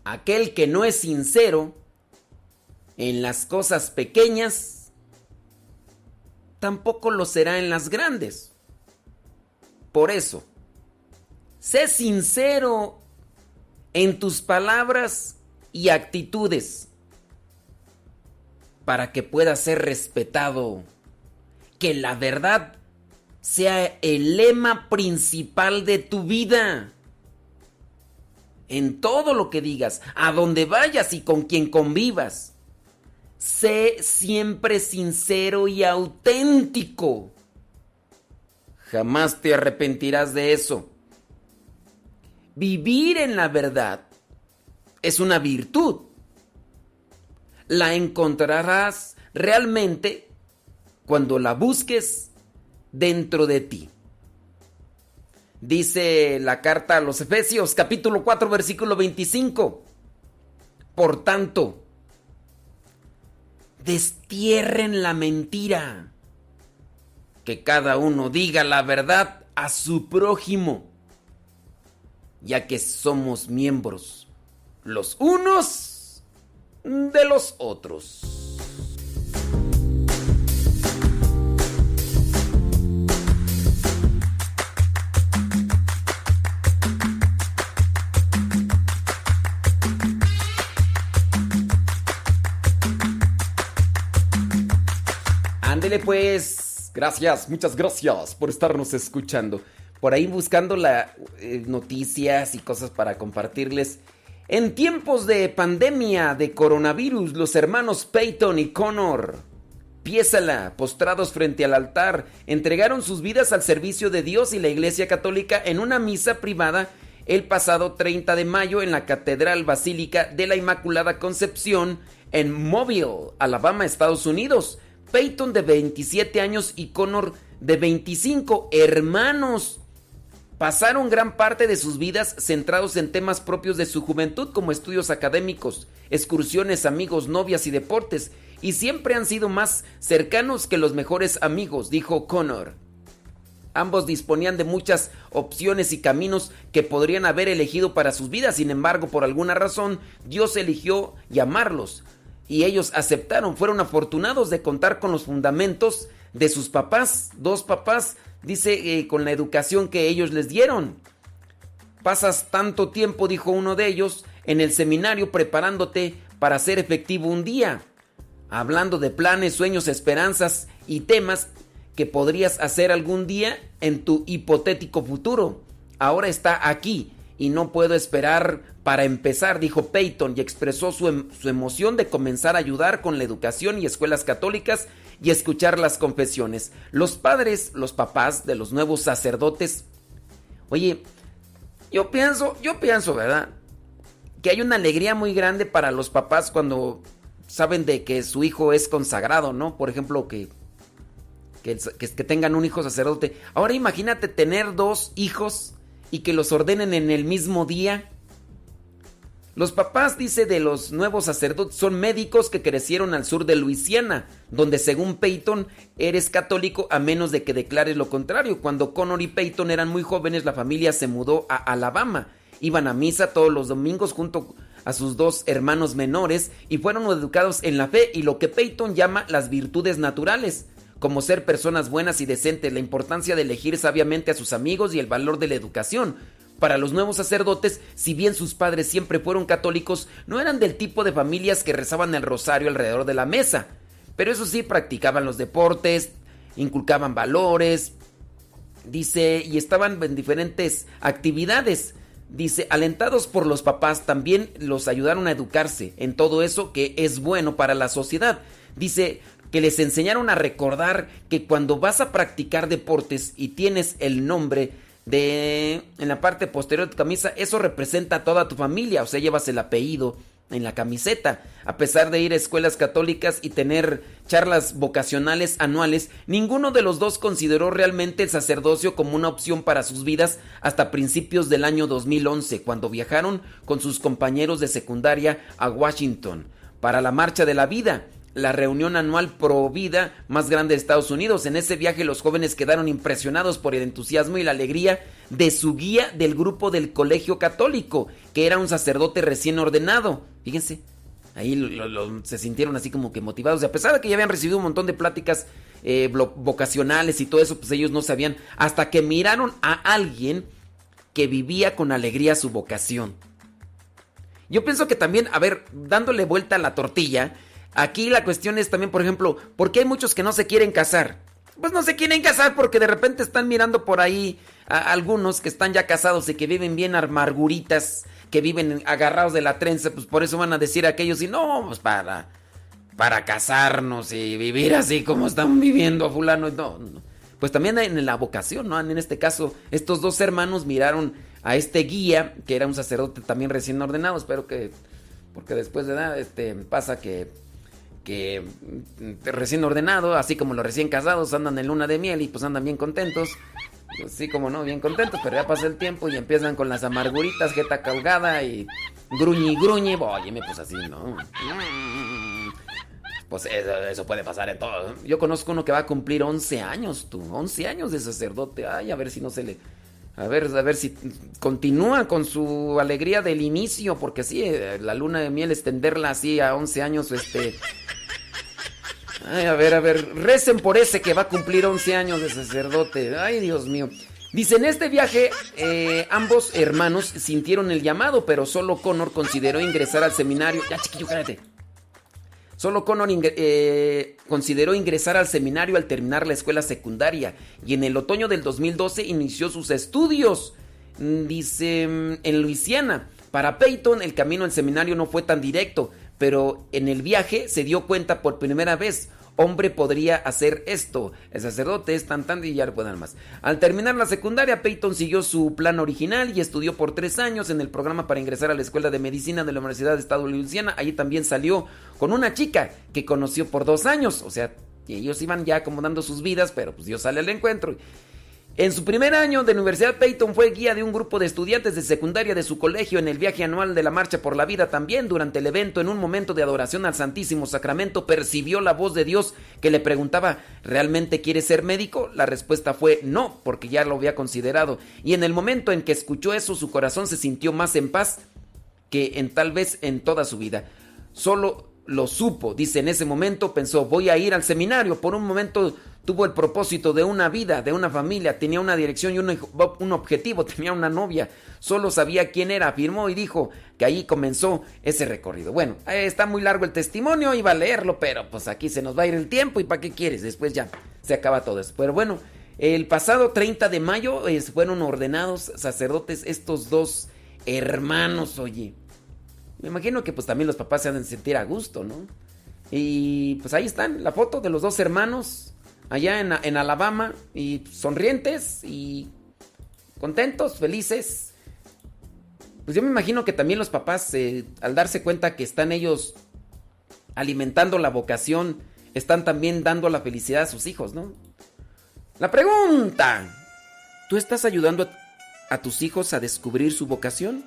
Aquel que no es sincero en las cosas pequeñas, tampoco lo será en las grandes. Por eso, sé sincero en tus palabras y actitudes para que puedas ser respetado. Que la verdad sea el lema principal de tu vida. en todo lo que digas, a donde vayas y con quien convivas. Sé siempre sincero y auténtico. Jamás te arrepentirás de eso. Vivir en la verdad es una virtud. La encontrarás realmente cuando la busques dentro de ti. Dice la carta a los Efesios capítulo 4 versículo 25. Por tanto, destierren la mentira. Que cada uno diga la verdad a su prójimo, ya que somos miembros los unos de los otros. Ándele pues. Gracias, muchas gracias por estarnos escuchando. Por ahí buscando las noticias y cosas para compartirles. En tiempos de pandemia de coronavirus, los hermanos Peyton y Connor, piésala, postrados frente al altar, entregaron sus vidas al servicio de Dios y la Iglesia Católica en una misa privada el pasado 30 de mayo en la Catedral Basílica de la Inmaculada Concepción en Mobile, Alabama, Estados Unidos. Peyton de 27 años y Connor de 25, hermanos. Pasaron gran parte de sus vidas centrados en temas propios de su juventud como estudios académicos, excursiones, amigos, novias y deportes, y siempre han sido más cercanos que los mejores amigos, dijo Connor. Ambos disponían de muchas opciones y caminos que podrían haber elegido para sus vidas, sin embargo, por alguna razón, Dios eligió llamarlos y ellos aceptaron, fueron afortunados de contar con los fundamentos de sus papás, dos papás, dice, eh, con la educación que ellos les dieron. Pasas tanto tiempo, dijo uno de ellos, en el seminario preparándote para ser efectivo un día, hablando de planes, sueños, esperanzas y temas que podrías hacer algún día en tu hipotético futuro. Ahora está aquí y no puedo esperar para empezar, dijo Peyton y expresó su, em su, emoción de comenzar a ayudar con la educación y escuelas católicas y escuchar las confesiones. Los padres, los papás de los nuevos sacerdotes, oye, yo pienso, yo pienso, ¿verdad? Que hay una alegría muy grande para los papás cuando saben de que su hijo es consagrado, ¿no? Por ejemplo, que, que, tengan un hijo sacerdote. Ahora imagínate tener dos hijos y que los ordenen en el mismo día. Los papás, dice, de los nuevos sacerdotes son médicos que crecieron al sur de Luisiana, donde según Peyton eres católico a menos de que declares lo contrario. Cuando Connor y Peyton eran muy jóvenes, la familia se mudó a Alabama. Iban a misa todos los domingos junto a sus dos hermanos menores y fueron educados en la fe y lo que Peyton llama las virtudes naturales como ser personas buenas y decentes, la importancia de elegir sabiamente a sus amigos y el valor de la educación. Para los nuevos sacerdotes, si bien sus padres siempre fueron católicos, no eran del tipo de familias que rezaban el rosario alrededor de la mesa. Pero eso sí, practicaban los deportes, inculcaban valores, dice, y estaban en diferentes actividades. Dice, alentados por los papás, también los ayudaron a educarse en todo eso que es bueno para la sociedad. Dice, que les enseñaron a recordar que cuando vas a practicar deportes y tienes el nombre de en la parte posterior de tu camisa, eso representa a toda tu familia, o sea, llevas el apellido en la camiseta. A pesar de ir a escuelas católicas y tener charlas vocacionales anuales, ninguno de los dos consideró realmente el sacerdocio como una opción para sus vidas hasta principios del año 2011, cuando viajaron con sus compañeros de secundaria a Washington para la Marcha de la Vida la reunión anual pro vida más grande de Estados Unidos. En ese viaje los jóvenes quedaron impresionados por el entusiasmo y la alegría de su guía del grupo del colegio católico, que era un sacerdote recién ordenado. Fíjense, ahí se sintieron así como que motivados. Y a pesar de que ya habían recibido un montón de pláticas eh, vocacionales y todo eso, pues ellos no sabían, hasta que miraron a alguien que vivía con alegría su vocación. Yo pienso que también, a ver, dándole vuelta a la tortilla, Aquí la cuestión es también, por ejemplo, ¿por qué hay muchos que no se quieren casar? Pues no se quieren casar porque de repente están mirando por ahí a algunos que están ya casados y que viven bien amarguritas que viven agarrados de la trenza, pues por eso van a decir aquellos y no, pues para para casarnos y vivir así como están viviendo a fulano, no, no. Pues también en la vocación, ¿no? En este caso, estos dos hermanos miraron a este guía, que era un sacerdote también recién ordenado, espero que porque después de edad este pasa que que mm, recién ordenado, así como los recién casados andan en luna de miel y pues andan bien contentos. Así como no, bien contentos, pero ya pasa el tiempo y empiezan con las amarguritas, jeta caugada y gruñi gruñi. Oye, me pues así, ¿no? Pues eso, puede pasar en todo. Yo conozco uno que va a cumplir 11 años, tú. 11 años de sacerdote. Ay, a ver si no se le... A ver, a ver si continúa con su alegría del inicio, porque sí, eh, la luna de miel, extenderla así a 11 años, este... Ay, a ver, a ver, recen por ese que va a cumplir 11 años de sacerdote. Ay, Dios mío. Dice, en este viaje eh, ambos hermanos sintieron el llamado, pero solo Connor consideró ingresar al seminario. Ya, chiquillo, cállate. Solo Connor eh, consideró ingresar al seminario al terminar la escuela secundaria y en el otoño del 2012 inició sus estudios. Mm, dice, mm, en Luisiana. Para Peyton el camino al seminario no fue tan directo, pero en el viaje se dio cuenta por primera vez hombre podría hacer esto. El sacerdote es tan tan y ya puede más. Al terminar la secundaria, Peyton siguió su plan original y estudió por tres años en el programa para ingresar a la Escuela de Medicina de la Universidad de Estado de Luisiana. Allí también salió con una chica que conoció por dos años. O sea, ellos iban ya acomodando sus vidas, pero pues Dios sale al encuentro. En su primer año de Universidad, Peyton fue guía de un grupo de estudiantes de secundaria de su colegio en el viaje anual de la Marcha por la Vida. También durante el evento, en un momento de adoración al Santísimo Sacramento, percibió la voz de Dios que le preguntaba, ¿realmente quieres ser médico? La respuesta fue no, porque ya lo había considerado. Y en el momento en que escuchó eso, su corazón se sintió más en paz que en tal vez en toda su vida. Solo lo supo, dice en ese momento, pensó, voy a ir al seminario. Por un momento tuvo el propósito de una vida, de una familia, tenía una dirección y un, objetivo, [LAUGHS] tenía una novia, solo sabía quién era, afirmó y dijo que ahí comenzó ese recorrido. Bueno, está muy largo el testimonio, iba a leerlo, pero pues aquí se nos va a ir el tiempo y para qué quieres, después ya se acaba todo eso. Pero bueno, el pasado 30 de mayo fueron ordenados sacerdotes estos dos hermanos, oye. Me imagino que pues también los papás se han de sentir a gusto, ¿no? Y pues ahí están, la foto de los dos hermanos allá en, Alabama y sonrientes y contentos, felices. Pues yo me imagino que también los papás, eh, al darse cuenta que están ellos alimentando la vocación, están también dando la felicidad a sus hijos, ¿no? La pregunta, ¿tú estás ayudando a tus hijos a descubrir su vocación?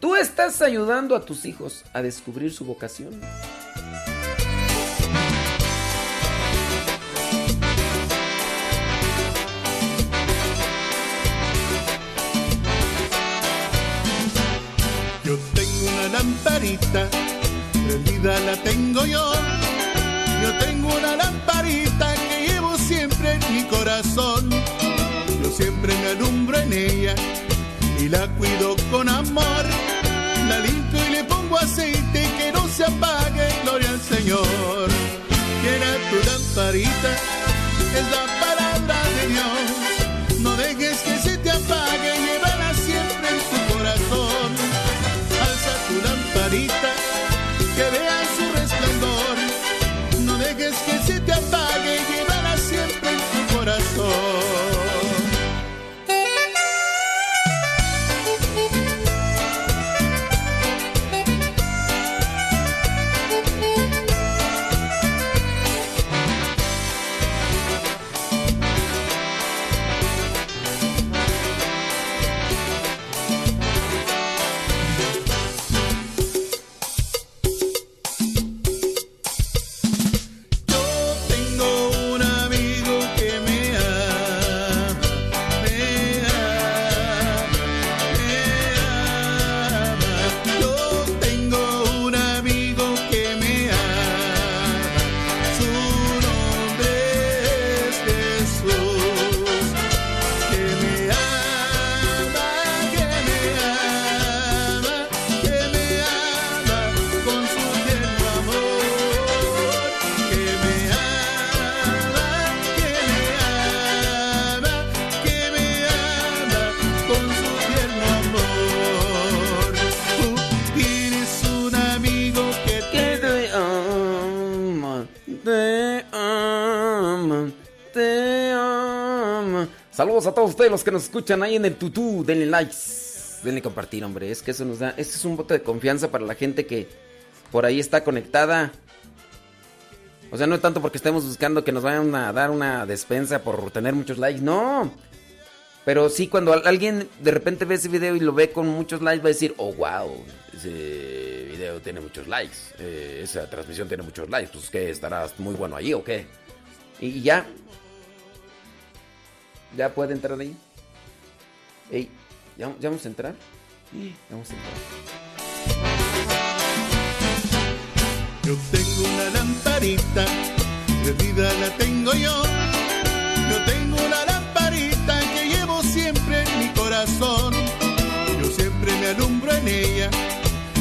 ¿Tú estás ayudando a tus hijos a descubrir su vocación? lamparita, prendida la tengo yo. Yo tengo una lamparita que llevo siempre en mi corazón. Yo siempre me alumbro en ella y la cuido con amor. La limpio y le pongo aceite que no se apague, gloria al Señor. Quiera tu lamparita, es la palabra Saludos a todos ustedes los que nos escuchan ahí en el tutú. Denle likes. Denle compartir, hombre. Es que eso nos da. Este es un voto de confianza para la gente que por ahí está conectada. O sea, no tanto porque estemos buscando que nos vayan a dar una despensa por tener muchos likes. No. Pero sí, cuando alguien de repente ve ese video y lo ve con muchos likes, va a decir, oh, wow, ese video tiene muchos likes. eh, esa transmisión tiene muchos likes. Pues que estarás muy bueno ahí o qué. Y ya. Ya puede entrar ahí. Ey, ¿ya, vamos a entrar? Vamos a entrar. Yo tengo una lamparita, perdida la tengo yo. Yo tengo una lamparita que llevo siempre en mi corazón. Yo siempre me alumbro en ella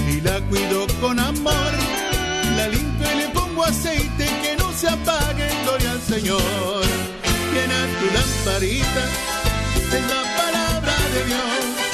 y la cuido con amor. La limpio y le pongo aceite que no se apague, gloria al Señor. Llena tu lamparita, es la palabra de Dios.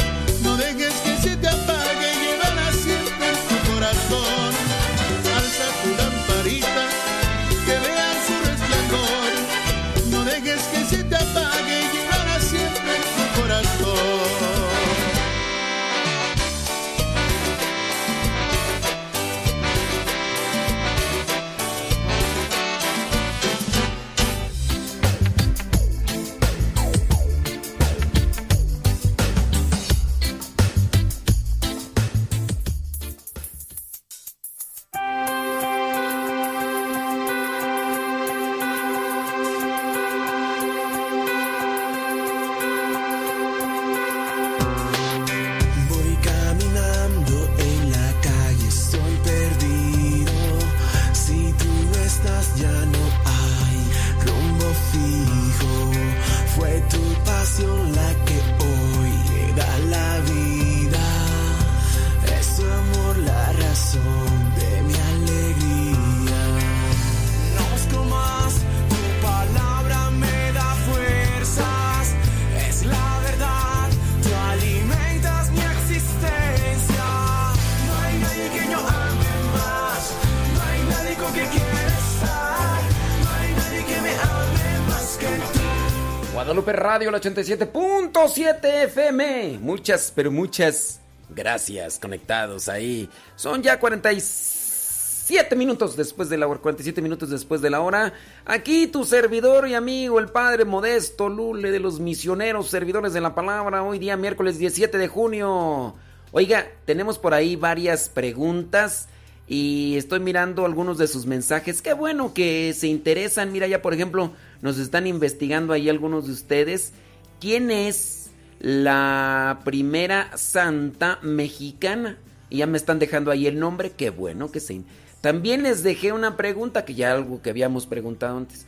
Radio, el 87.7 FM. Muchas, pero muchas gracias conectados ahí. Son ya 47 minutos después de la hora, 47 minutos después de la hora. Aquí tu servidor y amigo, el Padre Modesto Lule de los misioneros, servidores de la palabra. Hoy día miércoles 17 de junio. Oiga, tenemos por ahí varias preguntas. Y estoy mirando algunos de sus mensajes. Qué bueno que se interesan. Mira, ya por ejemplo, nos están investigando ahí algunos de ustedes. ¿Quién es la primera santa mexicana? Y ya me están dejando ahí el nombre. Qué bueno que se... También les dejé una pregunta que ya algo que habíamos preguntado antes.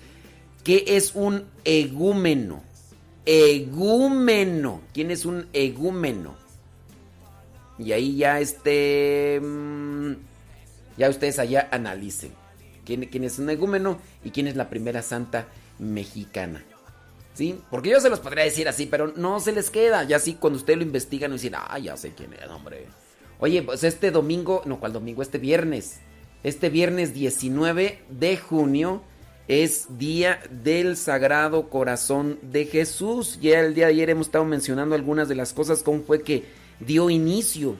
¿Qué es un egúmeno? Egúmeno. ¿Quién es un egúmeno? Y ahí ya este... mm, Ya ustedes allá analicen. ¿Quién, es un egúmeno y quién es la primera santa mexicana? ¿Sí? Porque yo se los podría decir así, pero no se les queda. Ya así cuando ustedes lo investigan, no dicen, ah, ya sé quién es, hombre. Oye, pues este domingo, no, ¿cuál domingo? Este viernes. Este viernes 19 de junio es día del Sagrado Corazón de Jesús. Ya el día de ayer hemos estado mencionando algunas de las cosas, cómo fue que dio inicio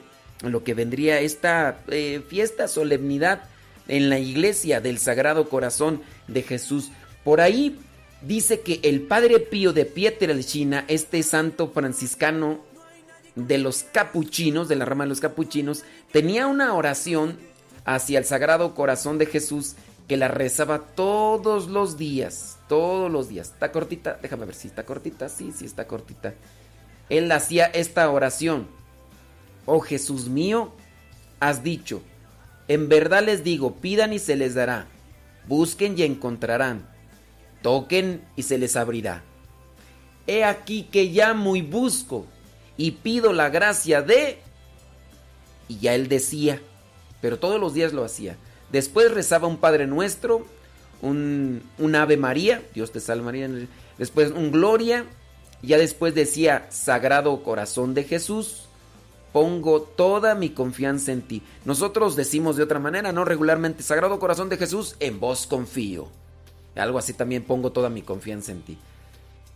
lo que vendría esta eh, fiesta, solemnidad en la iglesia del Sagrado Corazón de Jesús. Por ahí dice que el Padre Pío de Pietrelcina, este santo franciscano de los capuchinos, de la rama de los capuchinos, tenía una oración hacia el Sagrado Corazón de Jesús que la rezaba todos los días, todos los días. ¿Está cortita? Déjame ver si está cortita. Sí, sí está cortita. Él hacía esta oración. Oh Jesús mío, has dicho, en verdad les digo, pidan y se les dará, busquen y encontrarán, toquen y se les abrirá. He aquí que llamo y busco y pido la gracia de... Y ya él decía, pero todos los días lo hacía. Después rezaba un Padre Nuestro, un, un Ave María, Dios te salve María, después un Gloria, ya después decía Sagrado Corazón de Jesús, pongo toda mi confianza en ti. Nosotros decimos de otra manera, ¿no? Regularmente, Sagrado Corazón de Jesús, en vos confío. Algo así también pongo toda mi confianza en ti.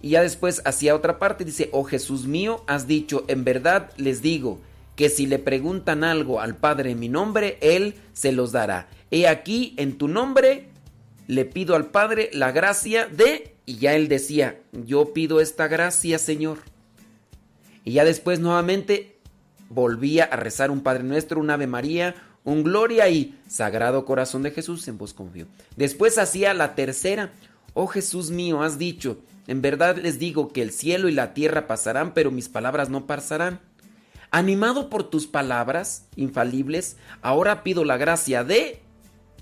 Y ya después hacía otra parte, dice, oh Jesús mío, has dicho, en verdad les digo, que si le preguntan algo al Padre en mi nombre, Él se los dará. He aquí, en tu nombre, le pido al Padre la gracia de... Y ya Él decía, yo pido esta gracia, Señor. Y ya después nuevamente volvía a rezar un Padre Nuestro, un Ave María, un Gloria y Sagrado Corazón de Jesús, en vos confío. Después hacía la tercera, oh Jesús mío, has dicho, en verdad les digo que el cielo y la tierra pasarán, pero mis palabras no pasarán. Animado por tus palabras infalibles, ahora pido la gracia de...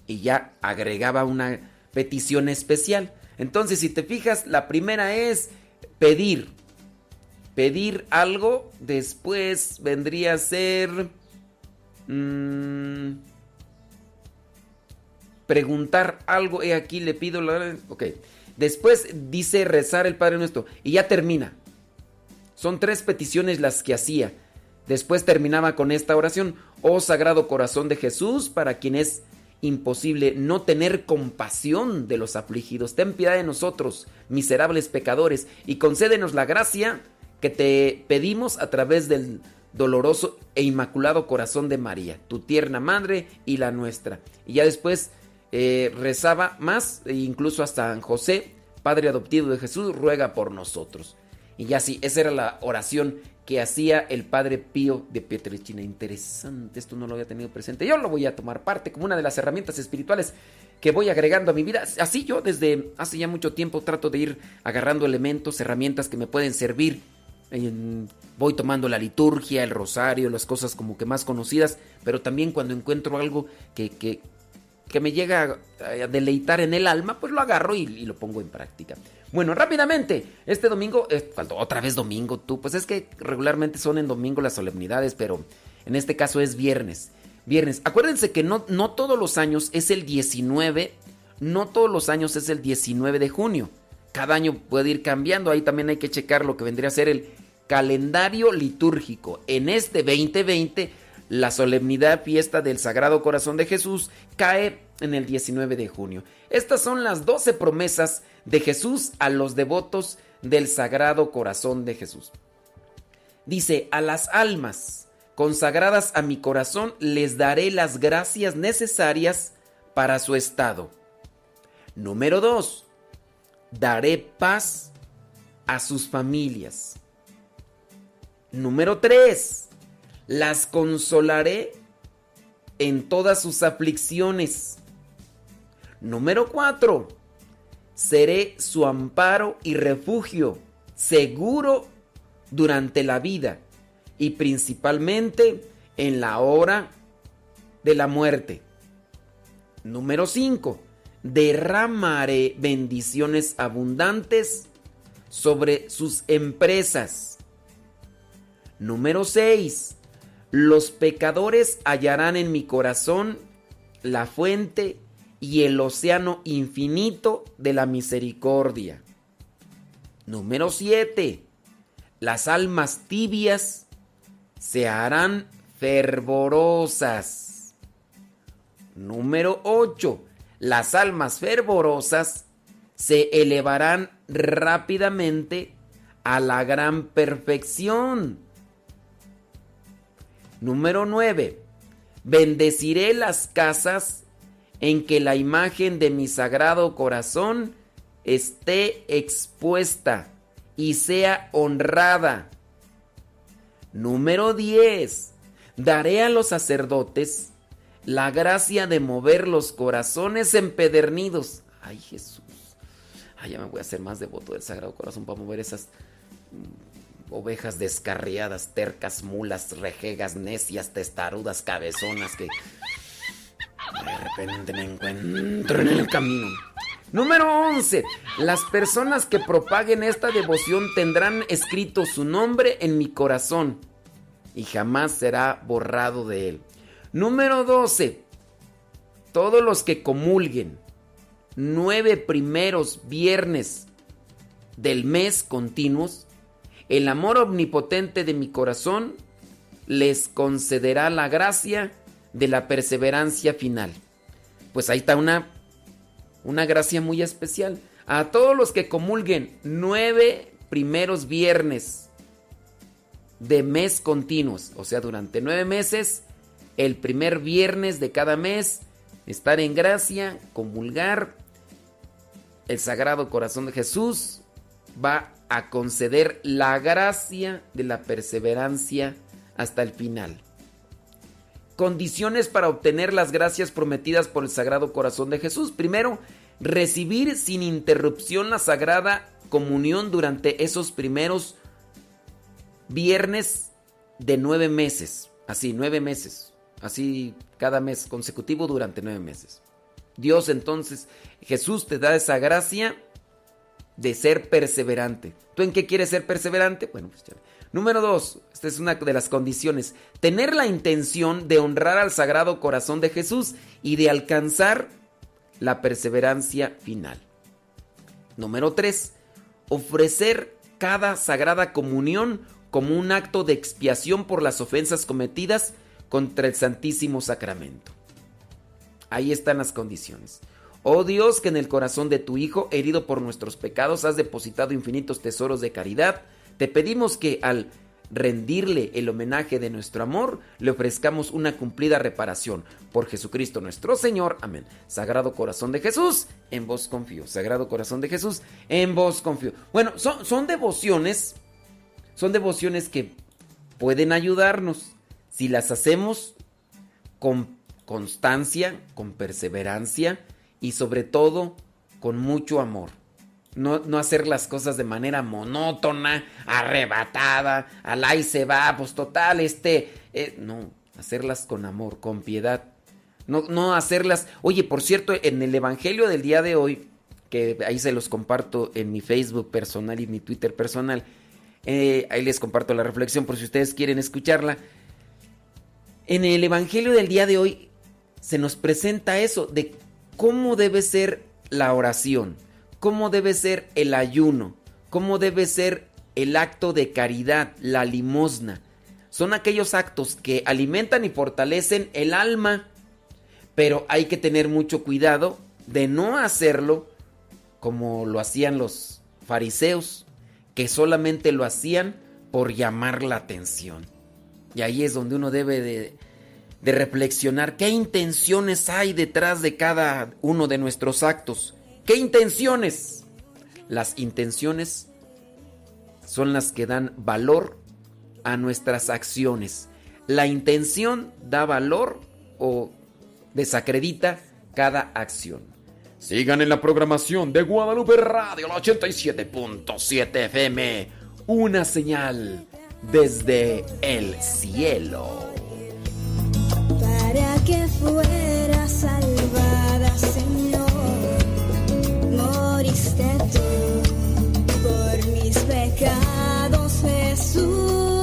Y ya agregaba una petición especial. Entonces, si te fijas, la primera es pedir. Pedir algo, después vendría a ser... mm, preguntar algo, he aquí le pido la... Ok. Después dice rezar el Padre Nuestro y ya termina. Son tres peticiones las que hacía. Después terminaba con esta oración. Oh Sagrado Corazón de Jesús, para quien es imposible no tener compasión de los afligidos. Ten piedad de nosotros, miserables pecadores, y concédenos la gracia que te pedimos a través del doloroso e inmaculado corazón de María, tu tierna madre y la nuestra. Y ya después eh, rezaba más, e incluso hasta San José, Padre adoptivo de Jesús, ruega por nosotros. Y ya sí, esa era la oración que hacía el Padre Pío de Pietrelcina. Interesante, esto no lo había tenido presente. Yo lo voy a tomar parte como una de las herramientas espirituales que voy agregando a mi vida. Así yo desde hace ya mucho tiempo trato de ir agarrando elementos, herramientas que me pueden servir. Voy tomando la liturgia, el rosario, las cosas como que más conocidas, pero también cuando encuentro algo que, que, que me llega a, deleitar en el alma, pues lo agarro y, lo pongo en práctica. Bueno, rápidamente, este domingo, eh, otra vez domingo, tú, pues es que regularmente son en domingo las solemnidades, pero en este caso es viernes. Viernes, acuérdense que no, no todos los años es el 19, no todos los años es el 19 de junio. Cada año puede ir cambiando, ahí también hay que checar lo que vendría a ser el calendario litúrgico. En este 2020, la solemnidad fiesta del Sagrado Corazón de Jesús cae en el 19 de junio. Estas son las 12 promesas de Jesús a los devotos del Sagrado Corazón de Jesús. Dice, a las almas consagradas a mi corazón les daré las gracias necesarias para su estado. Número 2. Daré paz a sus familias. Número 3. Las consolaré en todas sus aflicciones. Número 4. Seré su amparo y refugio, seguro durante la vida y principalmente en la hora de la muerte. Número 5. Derramaré bendiciones abundantes sobre sus empresas. Número 6. Los pecadores hallarán en mi corazón la fuente y el océano infinito de la misericordia. Número 7. Las almas tibias se harán fervorosas. Número 8. Las almas fervorosas se elevarán rápidamente a la gran perfección. Número 9. Bendeciré las casas en que la imagen de mi sagrado corazón esté expuesta y sea honrada. Número 10. Daré a los sacerdotes la gracia de mover los corazones empedernidos. Ay Jesús. Ay, ya me voy a hacer más devoto del Sagrado Corazón para mover esas ovejas descarriadas, tercas, mulas, rejegas, necias, testarudas, cabezonas que de repente me encuentro en el camino. Número 11. Las personas que propaguen esta devoción tendrán escrito su nombre en mi corazón y jamás será borrado de él. Número 12. Todos los que comulguen nueve primeros viernes del mes continuos, el amor omnipotente de mi corazón les concederá la gracia de la perseverancia final. Pues ahí está una, una gracia muy especial. A todos los que comulguen nueve primeros viernes de mes continuos, o sea, durante nueve meses, el primer viernes de cada mes, estar en gracia, comulgar, el Sagrado Corazón de Jesús va a conceder la gracia de la perseverancia hasta el final. Condiciones para obtener las gracias prometidas por el Sagrado Corazón de Jesús. Primero, recibir sin interrupción la Sagrada Comunión durante esos primeros viernes de nueve meses. Así, nueve meses. Así cada mes consecutivo durante nueve meses. Dios entonces, Jesús te da esa gracia de ser perseverante. ¿Tú en qué quieres ser perseverante? Bueno, pues ya. Número dos, esta es una de las condiciones. Tener la intención de honrar al Sagrado Corazón de Jesús y de alcanzar la perseverancia final. Número tres, ofrecer cada Sagrada Comunión como un acto de expiación por las ofensas cometidas contra el Santísimo Sacramento. Ahí están las condiciones. Oh Dios, que en el corazón de tu Hijo, herido por nuestros pecados, has depositado infinitos tesoros de caridad, te pedimos que al rendirle el homenaje de nuestro amor, le ofrezcamos una cumplida reparación. Por Jesucristo nuestro Señor. Amén. Sagrado Corazón de Jesús, en vos confío. Sagrado Corazón de Jesús, en vos confío. Bueno, son, son devociones, son devociones que pueden ayudarnos si las hacemos con constancia, con perseverancia y sobre todo con mucho amor. No, no, hacer las cosas de manera monótona, arrebatada, al ahí se va, pues total, este... eh, no, hacerlas con amor, con piedad. No, no hacerlas... Oye, por cierto, en el Evangelio del día de hoy, que ahí se los comparto en mi Facebook personal y mi Twitter personal, eh, ahí les comparto la reflexión por si ustedes quieren escucharla. En el Evangelio del día de hoy se nos presenta eso de cómo debe ser la oración, cómo debe ser el ayuno, cómo debe ser el acto de caridad, la limosna. Son aquellos actos que alimentan y fortalecen el alma, pero hay que tener mucho cuidado de no hacerlo como lo hacían los fariseos, que solamente lo hacían por llamar la atención. Y ahí es donde uno debe de, de reflexionar qué intenciones hay detrás de cada uno de nuestros actos. ¿Qué intenciones? Las intenciones son las que dan valor a nuestras acciones. La intención da valor o desacredita cada acción. Sigan en la programación de Guadalupe Radio, la 87.7 FM. Una señal desde el cielo. Para que fuera salvada, Señor, moriste tú por mis pecados, Jesús.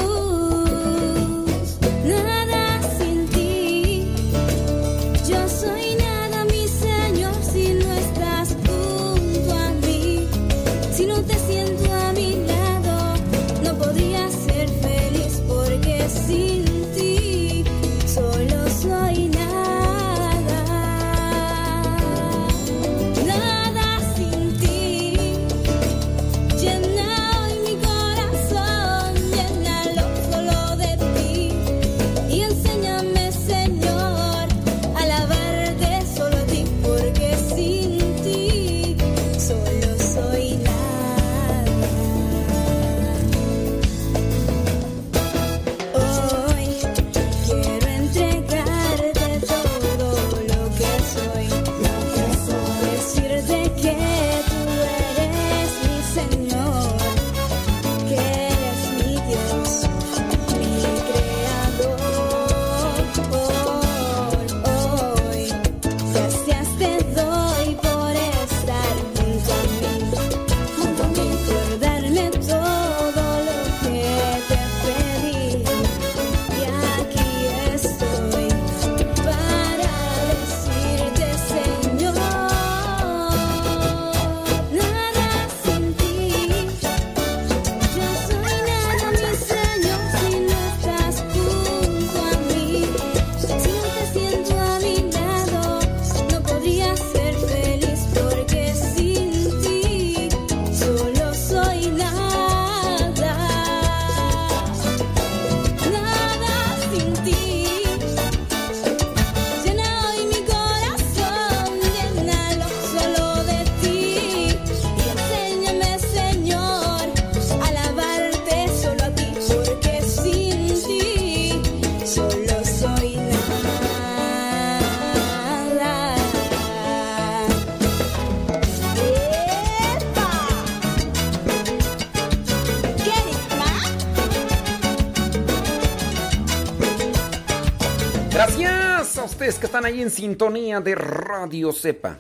En sintonía de Radio Cepa.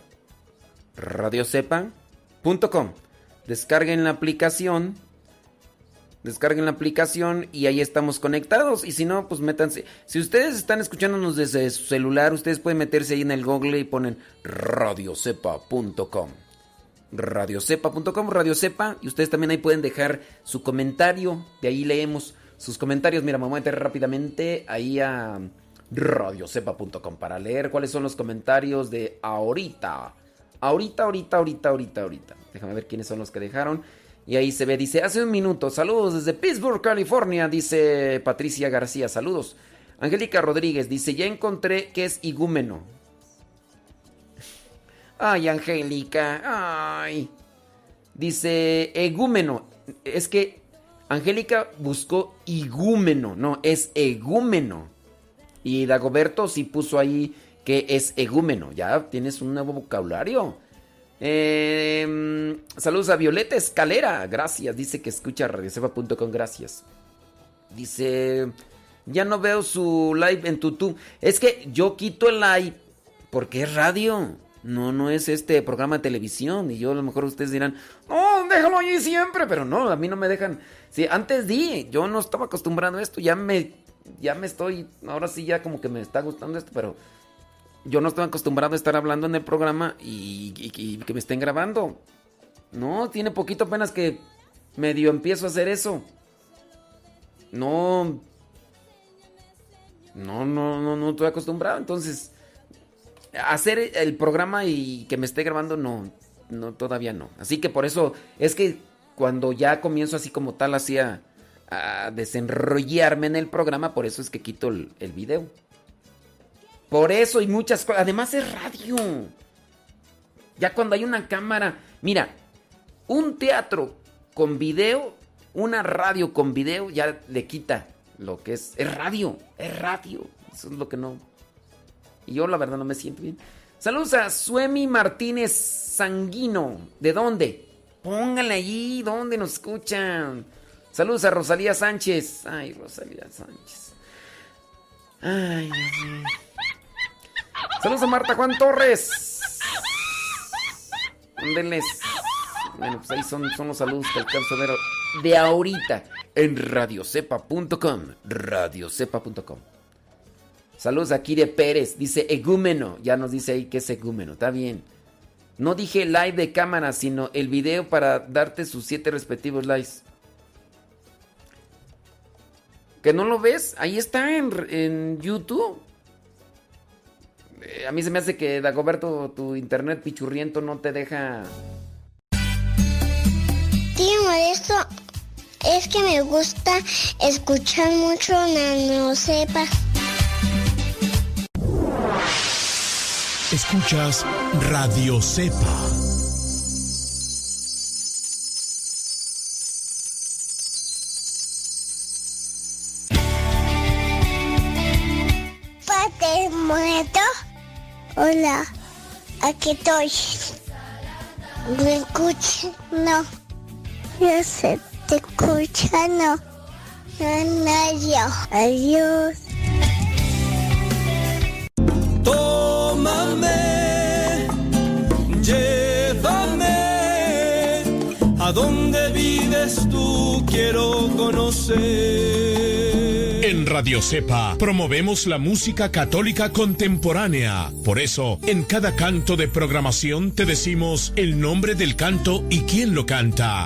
Radiocepa.com. Descarguen la aplicación. Descarguen la aplicación y ahí estamos conectados. Y si no, pues métanse. Si ustedes están escuchándonos desde su celular, ustedes pueden meterse ahí en el Google y ponen radiocepa.com. Radiocepa.com, Radiocepa. Y ustedes también ahí pueden dejar su comentario. De ahí leemos sus comentarios. Mira, me voy a meter rápidamente ahí a radiocepa.com para leer cuáles son los comentarios de ahorita. Ahorita, ahorita, ahorita, ahorita, ahorita. Déjame ver quiénes son los que dejaron. Y ahí se ve, dice, hace un minuto, saludos desde Pittsburgh, California, dice Patricia García, saludos. Angélica Rodríguez dice, ya encontré que es igúmeno. [LAUGHS] Ay, Angélica, ay. Dice, egúmeno. Es que Angélica buscó igúmeno, no, es egúmeno. Y Dagoberto sí puso ahí que es egúmeno. Ya tienes un nuevo vocabulario. Eh, saludos a Violeta Escalera. Gracias. Dice que escucha radiocepa.com. Gracias. Dice, ya no veo su live en tutu. Es que yo quito el live porque es radio. No, no es este programa de televisión. Y yo a lo mejor ustedes dirán, no, déjalo allí siempre. Pero no, a mí no me dejan. Sí, antes di, yo no estaba acostumbrado a esto. Ya me, ya me estoy, ahora sí ya como que me está gustando esto, pero yo no estoy acostumbrado a estar hablando en el programa y, y- y que me estén grabando. No, tiene poquito apenas que medio empiezo a hacer eso. No. No, no, no, no estoy acostumbrado. Entonces, hacer el programa y que me esté grabando, no, no, todavía no. Así que por eso es que cuando ya comienzo así como tal, así a, desenrollarme en el programa, por eso es que quito el, el video. Por eso y muchas cosas. Además es radio. Ya cuando hay una cámara. Mira, un teatro con video, una radio con video, ya le quita lo que es. Es radio, es radio. Eso es lo que no. Y yo la verdad no me siento bien. Saludos a Suemi Martínez Sanguino. ¿De dónde? Pónganle allí, ¿dónde nos escuchan? Saludos a Rosalía Sánchez. Ay, Rosalía Sánchez. Ay, mío. Saludos a Marta Juan Torres. Ándenles. Bueno, pues ahí son, son los saludos que alcanzo de ahorita en radiocepa.com. Radiocepa.com. Saludos a Kire Pérez. Dice egúmeno. Ya nos dice ahí que es egúmeno. Está bien. No dije live de cámara, sino el video para darte sus siete respectivos likes. ¿Que no lo ves? Ahí está en, en YouTube. Eh, A mí se me hace que, Dagoberto, tu internet pichurriento no te deja... Tío Modesto, es que me gusta escuchar mucho Nano Sepa. Escuchas Radio Cepa. Hola, aquí estoy. ¿Me escucha? No. Yo sé, te escucha, no. No, yo. Adiós. Tómame, llévame a donde vives tú, quiero conocer. Radio Cepa promovemos la música católica contemporánea. Por eso, en cada canto de programación te decimos el nombre del canto y quién lo canta.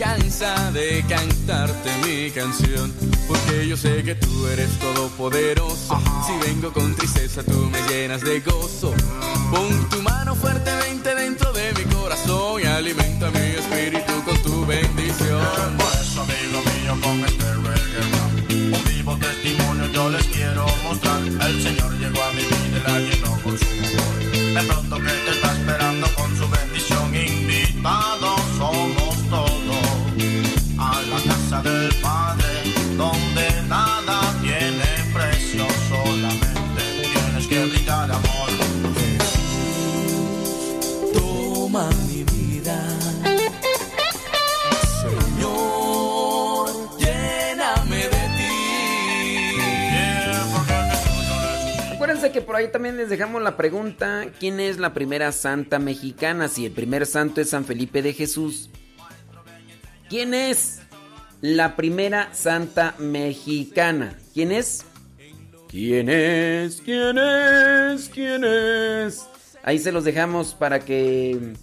cansa de cantarte mi canción. Porque yo sé que tú eres todopoderoso. Si vengo con tristeza, tú me llenas de gozo. Pon tu mano fuertemente dentro de mi corazón y alimenta mi espíritu con tu bendición. Eh, pues, amigo mío, con este reggae un vivo testimonio yo les quiero mostrar. El Señor llegó a mi vida y la llenó con su amor. Pronto que por ahí también les dejamos la pregunta, ¿quién es la primera santa mexicana? Si el primer santo es San Felipe de Jesús. ¿Quién es la primera santa mexicana? ¿Quién es? ¿Quién es? ¿Quién es? ¿Quién es? Ahí se los dejamos para que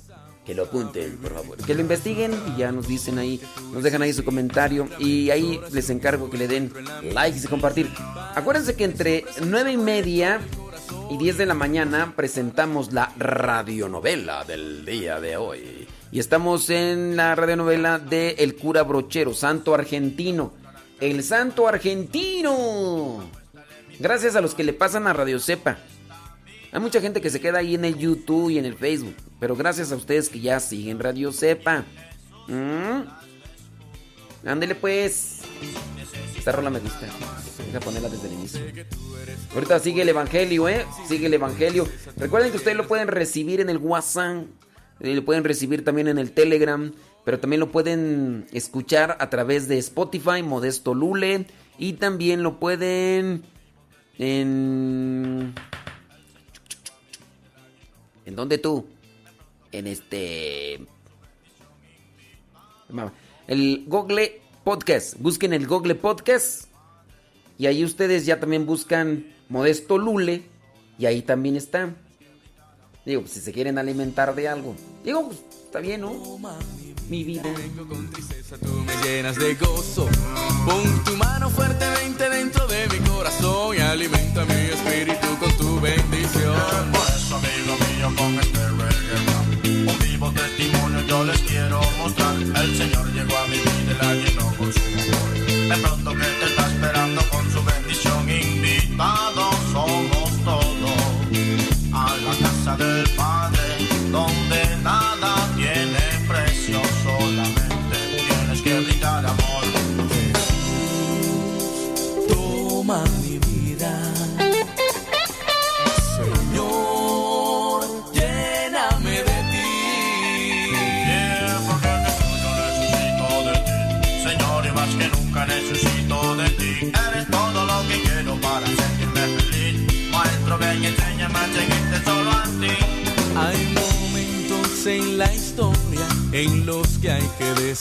que lo apunten, por favor. Que lo investiguen y ya nos dicen ahí, nos dejan ahí su comentario y ahí les encargo que le den likes y compartir. Acuérdense que entre 9 y media y 10 de la mañana presentamos la radionovela del día de hoy. Y estamos en la radionovela de El cura brochero, Santo Argentino. El Santo Argentino. Gracias a los que le pasan a Radio Cepa. Hay mucha gente que se queda ahí en el YouTube y en el Facebook. Pero gracias a ustedes que ya siguen Radio Cepa. ¿Mm? Ándele pues. Esta rola me gusta. Voy a ponerla desde el inicio. Ahorita sigue el Evangelio, ¿eh? Sigue el Evangelio. Recuerden que ustedes lo pueden recibir en el WhatsApp. eh, Lo pueden recibir también en el Telegram. Pero también lo pueden escuchar a través de Spotify, Modesto Lule. Y también lo pueden en... ¿En dónde tú? En este... El Google Podcast. Busquen el Google Podcast. Y ahí ustedes ya también buscan Modesto Lule. Y ahí también está. Digo, pues, si se quieren alimentar de algo. Digo, pues está bien, ¿no? Mi vida. Tú me llenas de gozo. Pon tu mano fuertemente dentro de mi corazón y alimenta mi espíritu con tu bendición. Por eso, amigo con este reggae un vivo testimonio yo les quiero mostrar. El Señor llegó a mi vida y la llenó con su amor. De pronto que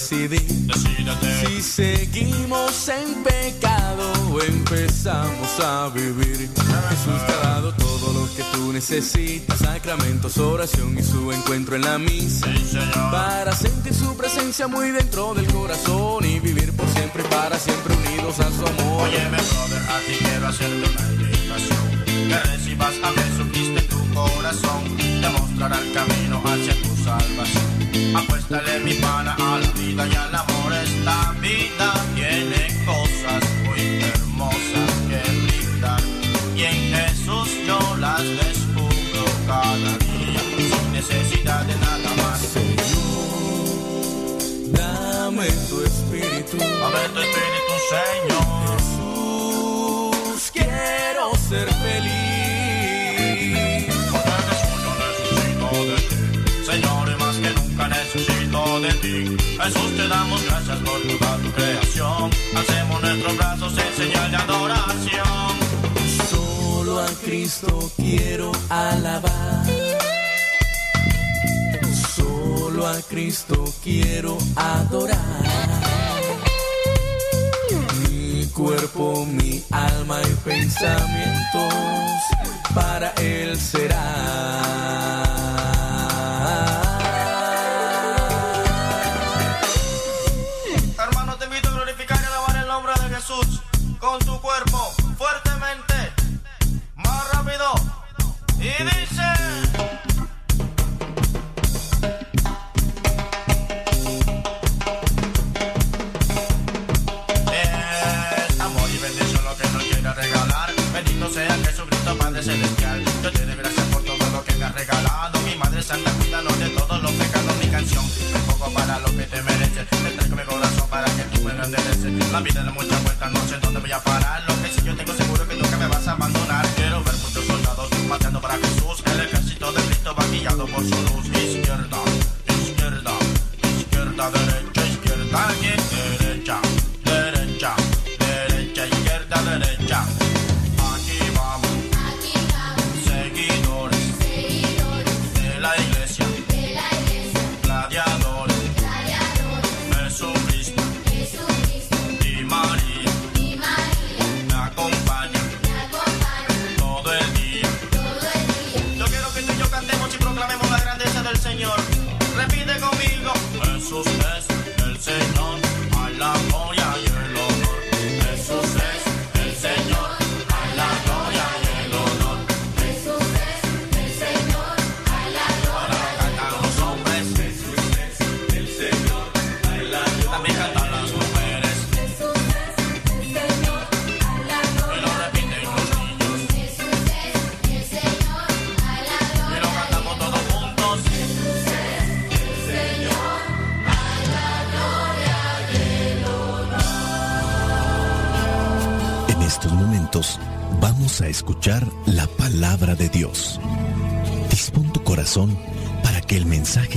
decidir si seguimos en pecado o empezamos a vivir. Jesús te ha dado todo lo que tú necesitas, sacramentos, oración y su encuentro en la misa, para sentir su presencia muy dentro del corazón y vivir por siempre y para siempre unidos a su amor. Óyeme, brother, a ti quiero hacerte una invitación. Dame tu espíritu, Señor. Jesús, quiero ser feliz. Señor, y más que nunca necesito de ti. Jesús, te damos gracias por toda tu creación. Hacemos nuestros brazos en señal de adoración. Solo a Cristo quiero alabar. Solo a Cristo quiero adorar. Cuerpo, mi alma y pensamientos para Él será. Hermano, te invito a glorificar y alabar el nombre de Jesús con tu cuerpo fuertemente, más rápido. Y dice.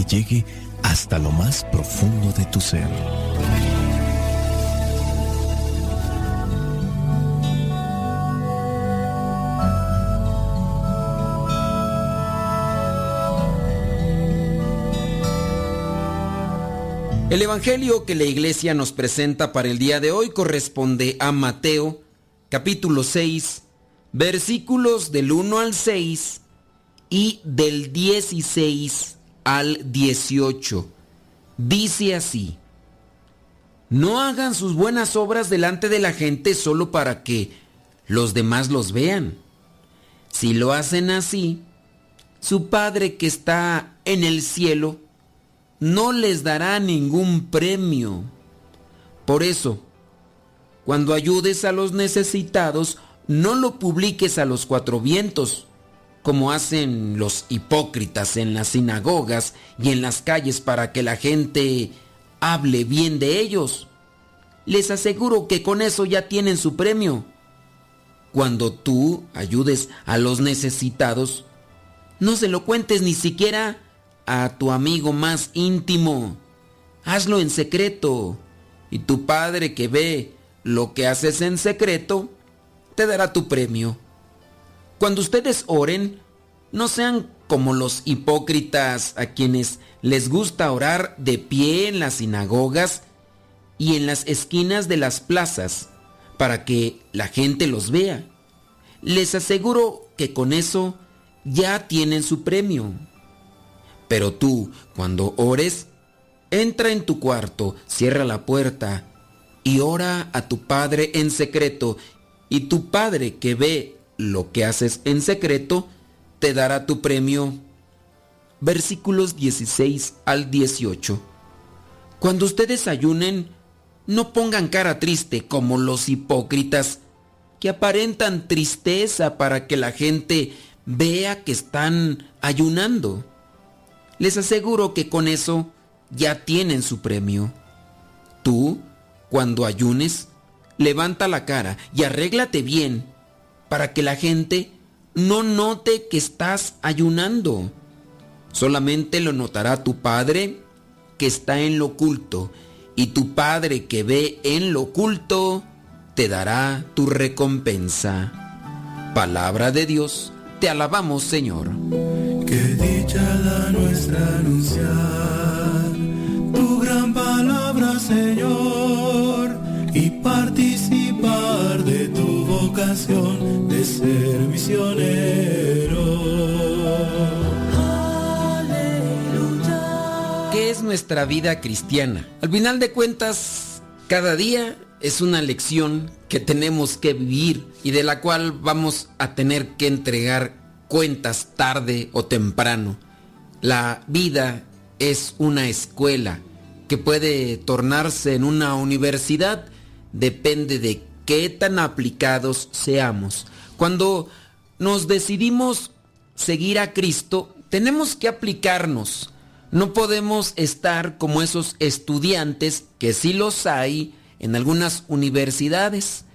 Llegue hasta lo más profundo de tu ser. El Evangelio que la iglesia nos presenta para el día de hoy corresponde a Mateo, capítulo 6, versículos del 1 al 6 y del 16 al 18. Dice así, no hagan sus buenas obras delante de la gente solo para que los demás los vean. Si lo hacen así, su Padre que está en el cielo, no les dará ningún premio. Por eso, cuando ayudes a los necesitados, no lo publiques a los cuatro vientos, como hacen los hipócritas en las sinagogas y en las calles para que la gente hable bien de ellos. Les aseguro que con eso ya tienen su premio. Cuando tú ayudes a los necesitados, no se lo cuentes ni siquiera a tu amigo más íntimo. Hazlo en secreto. Y tu padre que ve lo que haces en secreto, te dará tu premio. Cuando ustedes oren, no sean como los hipócritas a quienes les gusta orar de pie en las sinagogas y en las esquinas de las plazas para que la gente los vea. Les aseguro que con eso ya tienen su premio. Pero tú, cuando ores, entra en tu cuarto, cierra la puerta y ora a tu Padre en secreto, y tu Padre que ve lo que haces en secreto, te dará tu premio. Versículos 16 al 18. Cuando ustedes ayunen, no pongan cara triste como los hipócritas, que aparentan tristeza para que la gente vea que están ayunando les aseguro que con eso ya tienen su premio. Tú, cuando ayunes, levanta la cara y arréglate bien para que la gente no note que estás ayunando. Solamente lo notará tu Padre que está en lo oculto y tu Padre que ve en lo oculto te dará tu recompensa. Palabra de Dios, te alabamos Señor. Qué dicha la nuestra anunciar tu gran palabra, Señor, y tu vocación de ser misionero. ¿Qué es nuestra vida cristiana? Al final de cuentas, cada día es una lección que tenemos que vivir y de la cual vamos a tener que entregar cuentas tarde o temprano. La vida es una escuela que puede tornarse en una universidad, depende de qué tan aplicados seamos. Cuando nos decidimos seguir a Cristo, tenemos que aplicarnos. No podemos estar como esos estudiantes, que sí los hay en algunas universidades.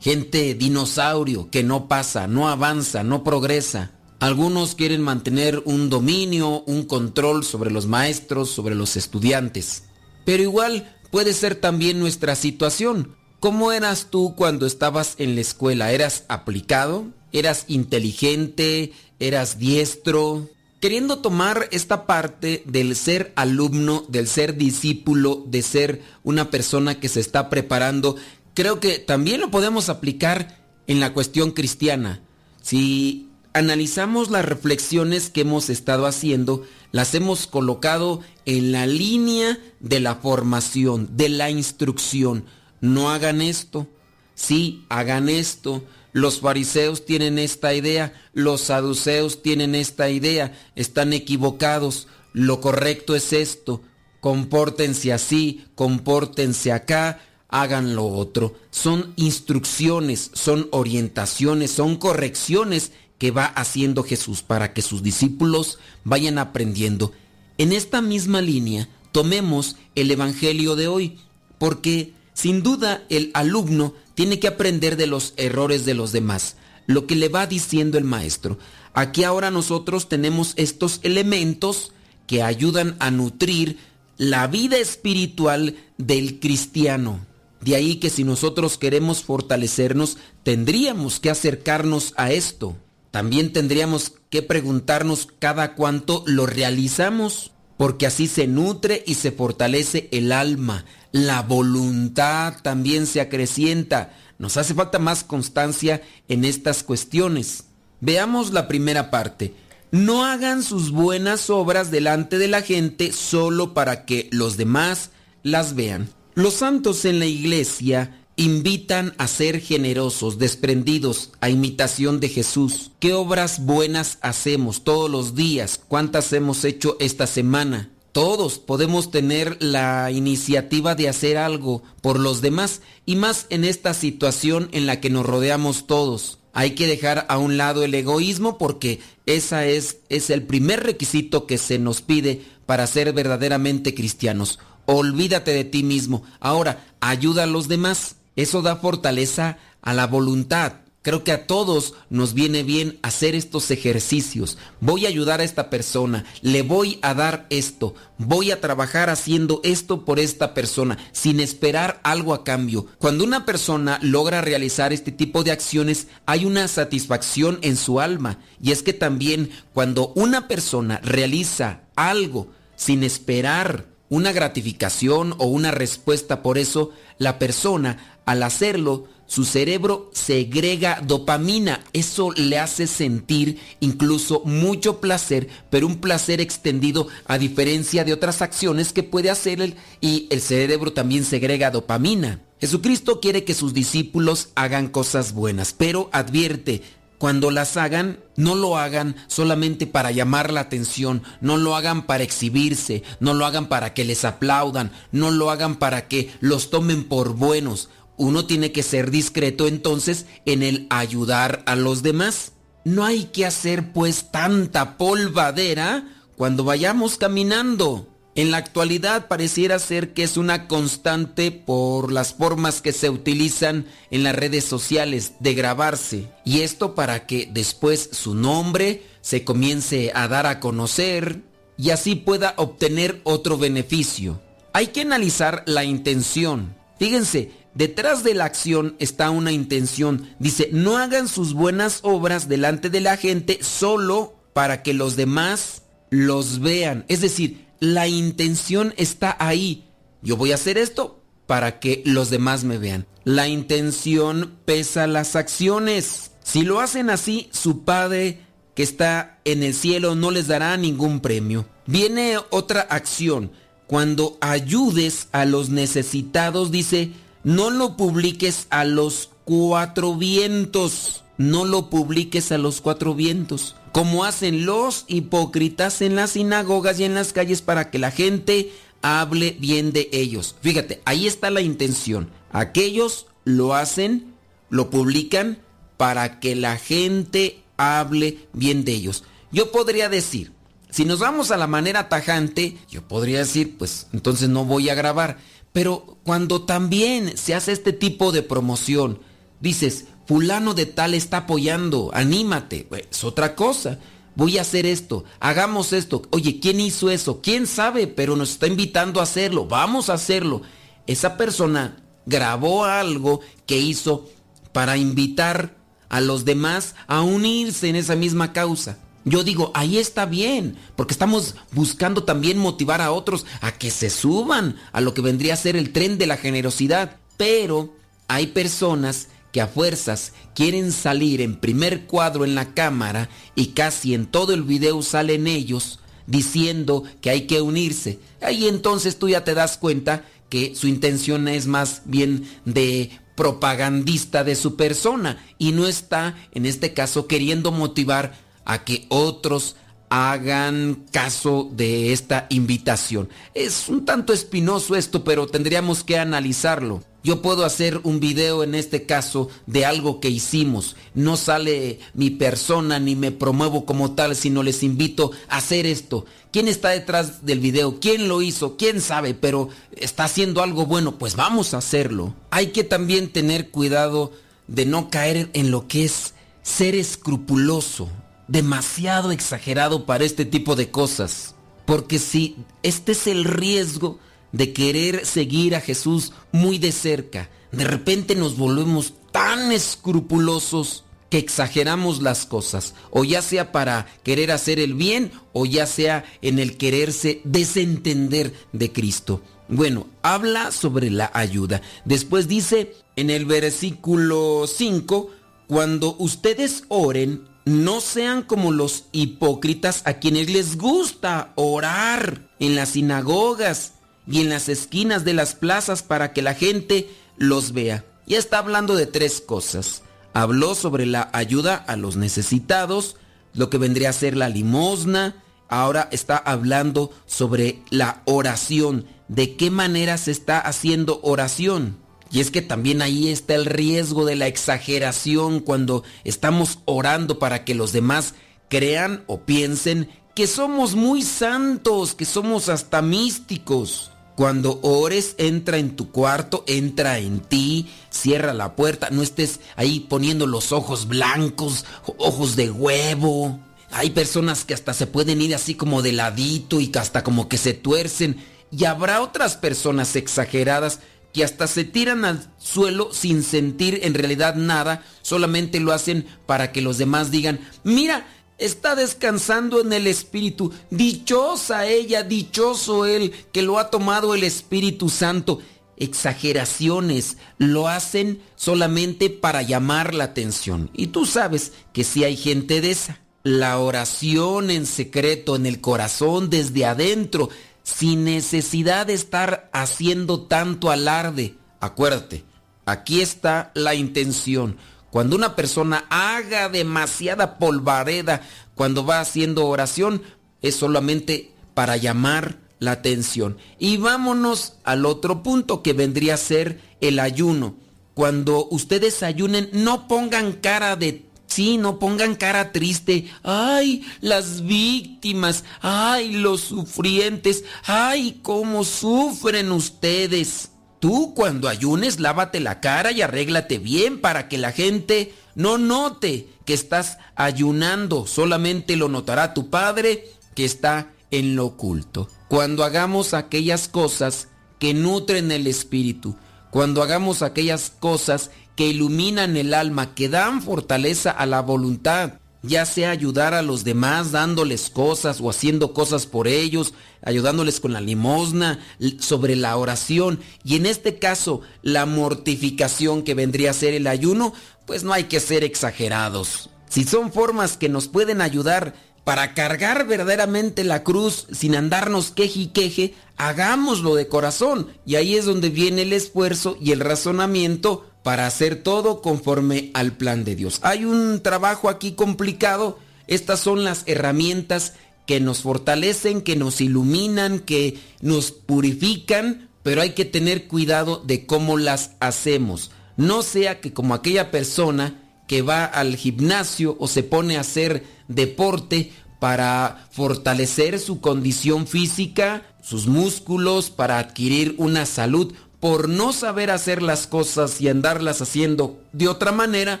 Gente dinosaurio que no pasa, no avanza, no progresa. Algunos quieren mantener un dominio, un control sobre los maestros, sobre los estudiantes. Pero igual puede ser también nuestra situación. ¿Cómo eras tú cuando estabas en la escuela? ¿Eras aplicado? ¿Eras inteligente? ¿Eras diestro? Queriendo tomar esta parte del ser alumno, del ser discípulo, de ser una persona que se está preparando, creo que también lo podemos aplicar en la cuestión cristiana. Si analizamos las reflexiones que hemos estado haciendo, las hemos colocado en la línea de la formación, de la instrucción. No hagan esto, sí, hagan esto. Los fariseos tienen esta idea, los saduceos tienen esta idea, están equivocados. Lo correcto es esto, compórtense así, compórtense acá, hagan lo otro. Son instrucciones, son orientaciones, son correcciones que va haciendo Jesús para que sus discípulos vayan aprendiendo. En esta misma línea, tomemos el Evangelio de hoy, porque sin duda el alumno tiene que aprender de los errores de los demás, lo que le va diciendo el maestro. Aquí ahora nosotros tenemos estos elementos que ayudan a nutrir la vida espiritual del cristiano. De ahí que si nosotros queremos fortalecernos, tendríamos que acercarnos a esto. También tendríamos que preguntarnos cada cuánto lo realizamos, porque así se nutre y se fortalece el alma. La voluntad también se acrecienta. Nos hace falta más constancia en estas cuestiones. Veamos la primera parte. No hagan sus buenas obras delante de la gente solo para que los demás las vean. Los santos en la iglesia invitan a ser generosos, desprendidos, a imitación de Jesús. ¿Qué obras buenas hacemos todos los días? ¿Cuántas hemos hecho esta semana? Todos podemos tener la iniciativa de hacer algo por los demás y más en esta situación en la que nos rodeamos todos. Hay que dejar a un lado el egoísmo porque esa es, es el primer requisito que se nos pide para ser verdaderamente cristianos. Olvídate de ti mismo. Ahora, ayuda a los demás. Eso da fortaleza a la voluntad. Creo que a todos nos viene bien hacer estos ejercicios. Voy a ayudar a esta persona, le voy a dar esto, voy a trabajar haciendo esto por esta persona, sin esperar algo a cambio. Cuando una persona logra realizar este tipo de acciones, hay una satisfacción en su alma. Y es que también cuando una persona realiza algo sin esperar una gratificación o una respuesta por eso, la persona al hacerlo su cerebro segrega dopamina. Eso le hace sentir incluso mucho placer, pero un placer extendido a diferencia de otras acciones que puede hacer él y el cerebro también segrega dopamina. Jesucristo quiere que sus discípulos hagan cosas buenas, pero advierte, cuando las hagan, no lo hagan solamente para llamar la atención, no lo hagan para exhibirse, no lo hagan para que les aplaudan, no lo hagan para que los tomen por buenos uno tiene que ser discreto entonces en el ayudar a los demás. No hay que hacer pues tanta polvadera cuando vayamos caminando. En la actualidad pareciera ser que es una constante por las formas que se utilizan en las redes sociales de grabarse. Y esto para que después su nombre se comience a dar a conocer y así pueda obtener otro beneficio. Hay que analizar la intención. Fíjense, Detrás de la acción está una intención. Dice, no hagan sus buenas obras delante de la gente solo para que los demás los vean. Es decir, la intención está ahí. Yo voy a hacer esto para que los demás me vean. La intención pesa las acciones. Si lo hacen así, su Padre que está en el cielo no les dará ningún premio. Viene otra acción. Cuando ayudes a los necesitados, dice, no lo publiques a los cuatro vientos. No lo publiques a los cuatro vientos. Como hacen los hipócritas en las sinagogas y en las calles para que la gente hable bien de ellos. Fíjate, ahí está la intención. Aquellos lo hacen, lo publican para que la gente hable bien de ellos. Yo podría decir, si nos vamos a la manera tajante, yo podría decir, pues entonces no voy a grabar. Pero cuando también se hace este tipo de promoción, dices, fulano de tal está apoyando, anímate, es otra cosa. Voy a hacer esto, hagamos esto. Oye, ¿quién hizo eso? ¿Quién sabe? Pero nos está invitando a hacerlo, vamos a hacerlo. Esa persona grabó algo que hizo para invitar a los demás a unirse en esa misma causa. Yo digo, ahí está bien, porque estamos buscando también motivar a otros a que se suban a lo que vendría a ser el tren de la generosidad. Pero hay personas que a fuerzas quieren salir en primer cuadro en la cámara y casi en todo el video salen ellos diciendo que hay que unirse. Ahí entonces tú ya te das cuenta que su intención es más bien de propagandista de su persona y no está, en este caso, queriendo motivar a que otros hagan caso de esta invitación. Es un tanto espinoso esto, pero tendríamos que analizarlo. Yo puedo hacer un video en este caso de algo que hicimos. No sale mi persona ni me promuevo como tal, sino les invito a hacer esto. ¿Quién está detrás del video? ¿Quién lo hizo? ¿Quién sabe? Pero está haciendo algo bueno, pues vamos a hacerlo. Hay que también tener cuidado de no caer en lo que es ser escrupuloso, demasiado exagerado para este tipo de cosas. Porque si este es el riesgo de querer seguir a Jesús muy de cerca, de repente nos volvemos tan escrupulosos que exageramos las cosas, o ya sea para querer hacer el bien, o ya sea en el quererse desentender de Cristo. Bueno, habla sobre la ayuda. Después dice en el versículo 5, cuando ustedes oren, no sean como los hipócritas a quienes les gusta orar en las sinagogas y en las esquinas de las plazas para que la gente los vea. Y está hablando de tres cosas. Habló sobre la ayuda a los necesitados, lo que vendría a ser la limosna. Ahora está hablando sobre la oración. ¿De qué manera se está haciendo oración? Y es que también ahí está el riesgo de la exageración cuando estamos orando para que los demás crean o piensen que somos muy santos, que somos hasta místicos. Cuando ores, entra en tu cuarto, entra en ti, cierra la puerta, no estés ahí poniendo los ojos blancos, ojos de huevo. Hay personas que hasta se pueden ir así como de ladito y hasta como que se tuercen. Y habrá otras personas exageradas que hasta se tiran al suelo sin sentir en realidad nada, solamente lo hacen para que los demás digan, mira, está descansando en el Espíritu. Dichosa ella, dichoso él, que lo ha tomado el Espíritu Santo. Exageraciones lo hacen solamente para llamar la atención. Y tú sabes que si hay gente de esa. La oración en secreto, en el corazón, desde adentro, sin necesidad de estar haciendo tanto alarde. Acuérdate, aquí está la intención cuando una persona haga demasiada polvareda cuando va haciendo oración, es solamente para llamar la atención. Y vámonos al otro punto que vendría a ser el ayuno. Cuando ustedes ayunen, no pongan cara de Sí, no pongan cara triste. Ay, las víctimas. Ay, los sufrientes. Ay, cómo sufren ustedes. Tú cuando ayunes, lávate la cara y arréglate bien para que la gente no note que estás ayunando. Solamente lo notará tu Padre que está en lo oculto. Cuando hagamos aquellas cosas que nutren el espíritu, cuando hagamos aquellas cosas que iluminan el alma, que dan fortaleza a la voluntad, ya sea ayudar a los demás dándoles cosas o haciendo cosas por ellos, ayudándoles con la limosna, sobre la oración y en este caso la mortificación que vendría a ser el ayuno, pues no hay que ser exagerados. Si son formas que nos pueden ayudar para cargar verdaderamente la cruz sin andarnos queje y queje, hagámoslo de corazón y ahí es donde viene el esfuerzo y el razonamiento para hacer todo conforme al plan de Dios. Hay un trabajo aquí complicado. Estas son las herramientas que nos fortalecen, que nos iluminan, que nos purifican, pero hay que tener cuidado de cómo las hacemos. No sea que como aquella persona que va al gimnasio o se pone a hacer deporte para fortalecer su condición física, sus músculos, para adquirir una salud, por no saber hacer las cosas y andarlas haciendo de otra manera,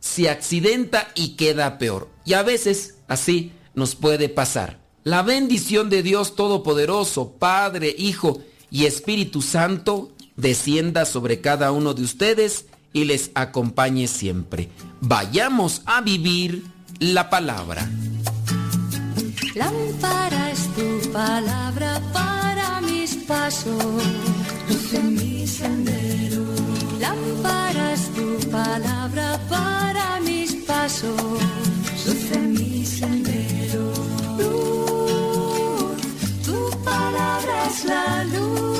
se accidenta y queda peor. Y a veces así nos puede pasar. La bendición de Dios Todopoderoso, Padre, Hijo y Espíritu Santo, descienda sobre cada uno de ustedes y les acompañe siempre. Vayamos a vivir la palabra. Es tu palabra para mis pasos, luz en mi sendero. Lámpara es tu palabra para mis pasos, luz en mi sendero. Luz, tu palabra es la luz.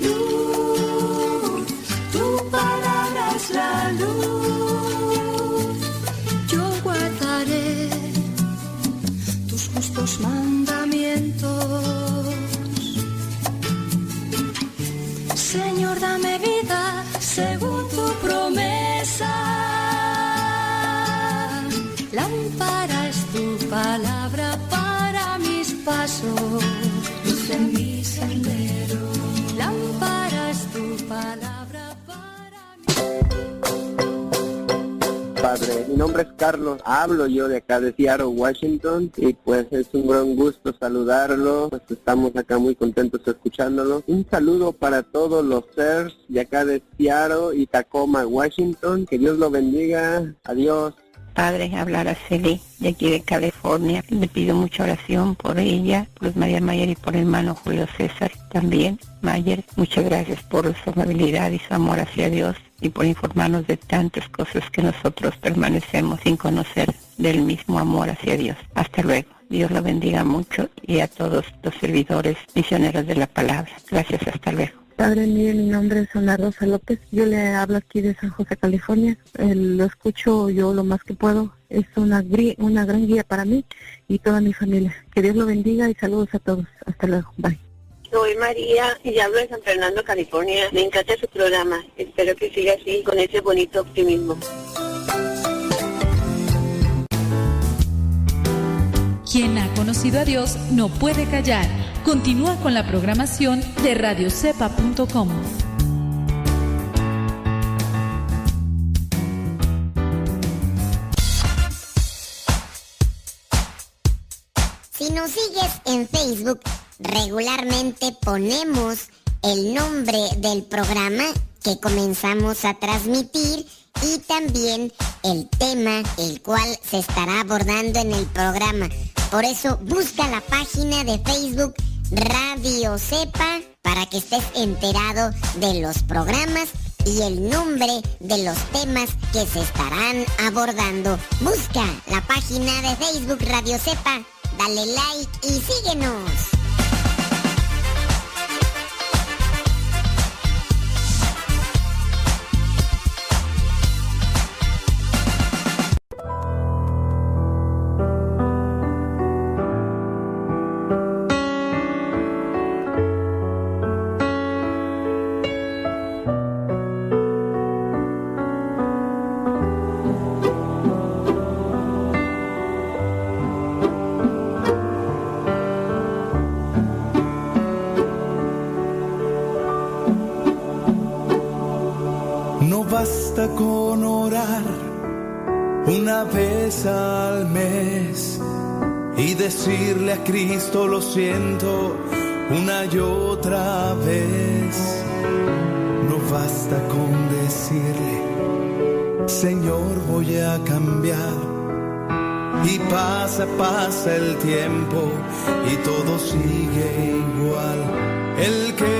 Luz, tu palabra es la luz. Padre, mi nombre es Carlos, hablo yo de acá de Seattle, Washington, y pues es un gran gusto saludarlo, pues estamos acá muy contentos escuchándolo. Un saludo para todos los CERS de acá de Seattle y Tacoma, Washington, que Dios lo bendiga, adiós. Padre, hablar a Celi de aquí de California. Le pido mucha oración por ella, por María Mayer y por el hermano Julio César también. Mayer, muchas gracias por su amabilidad y su amor hacia Dios y por informarnos de tantas cosas que nosotros permanecemos sin conocer del mismo amor hacia Dios. Hasta luego. Dios lo bendiga mucho y a todos los servidores misioneros de la palabra. Gracias, hasta luego. Padre, mire, mi nombre es Ana Rosa López. Yo le hablo aquí de San José, California. Eh, lo escucho yo lo más que puedo. Es una, una gran guía para mí y toda mi familia. Que Dios lo bendiga y saludos a todos. Hasta luego. Bye. Soy María y hablo de San Fernando, California. Me encanta su programa. Espero que siga así, con ese bonito optimismo. Quien ha conocido a Dios no puede callar. Continúa con la programación de radiocepa.com. Si nos sigues en Facebook, regularmente ponemos el nombre del programa que comenzamos a transmitir y también el tema el cual se estará abordando en el programa. Por eso busca la página de Facebook Radio Cepa para que estés enterado de los programas y el nombre de los temas que se estarán abordando. Busca la página de Facebook Radio Cepa, dale like y síguenos. Siento una y otra vez. No basta con decirle, Señor voy a cambiar. Y pasa, pasa el tiempo y todo sigue igual. El que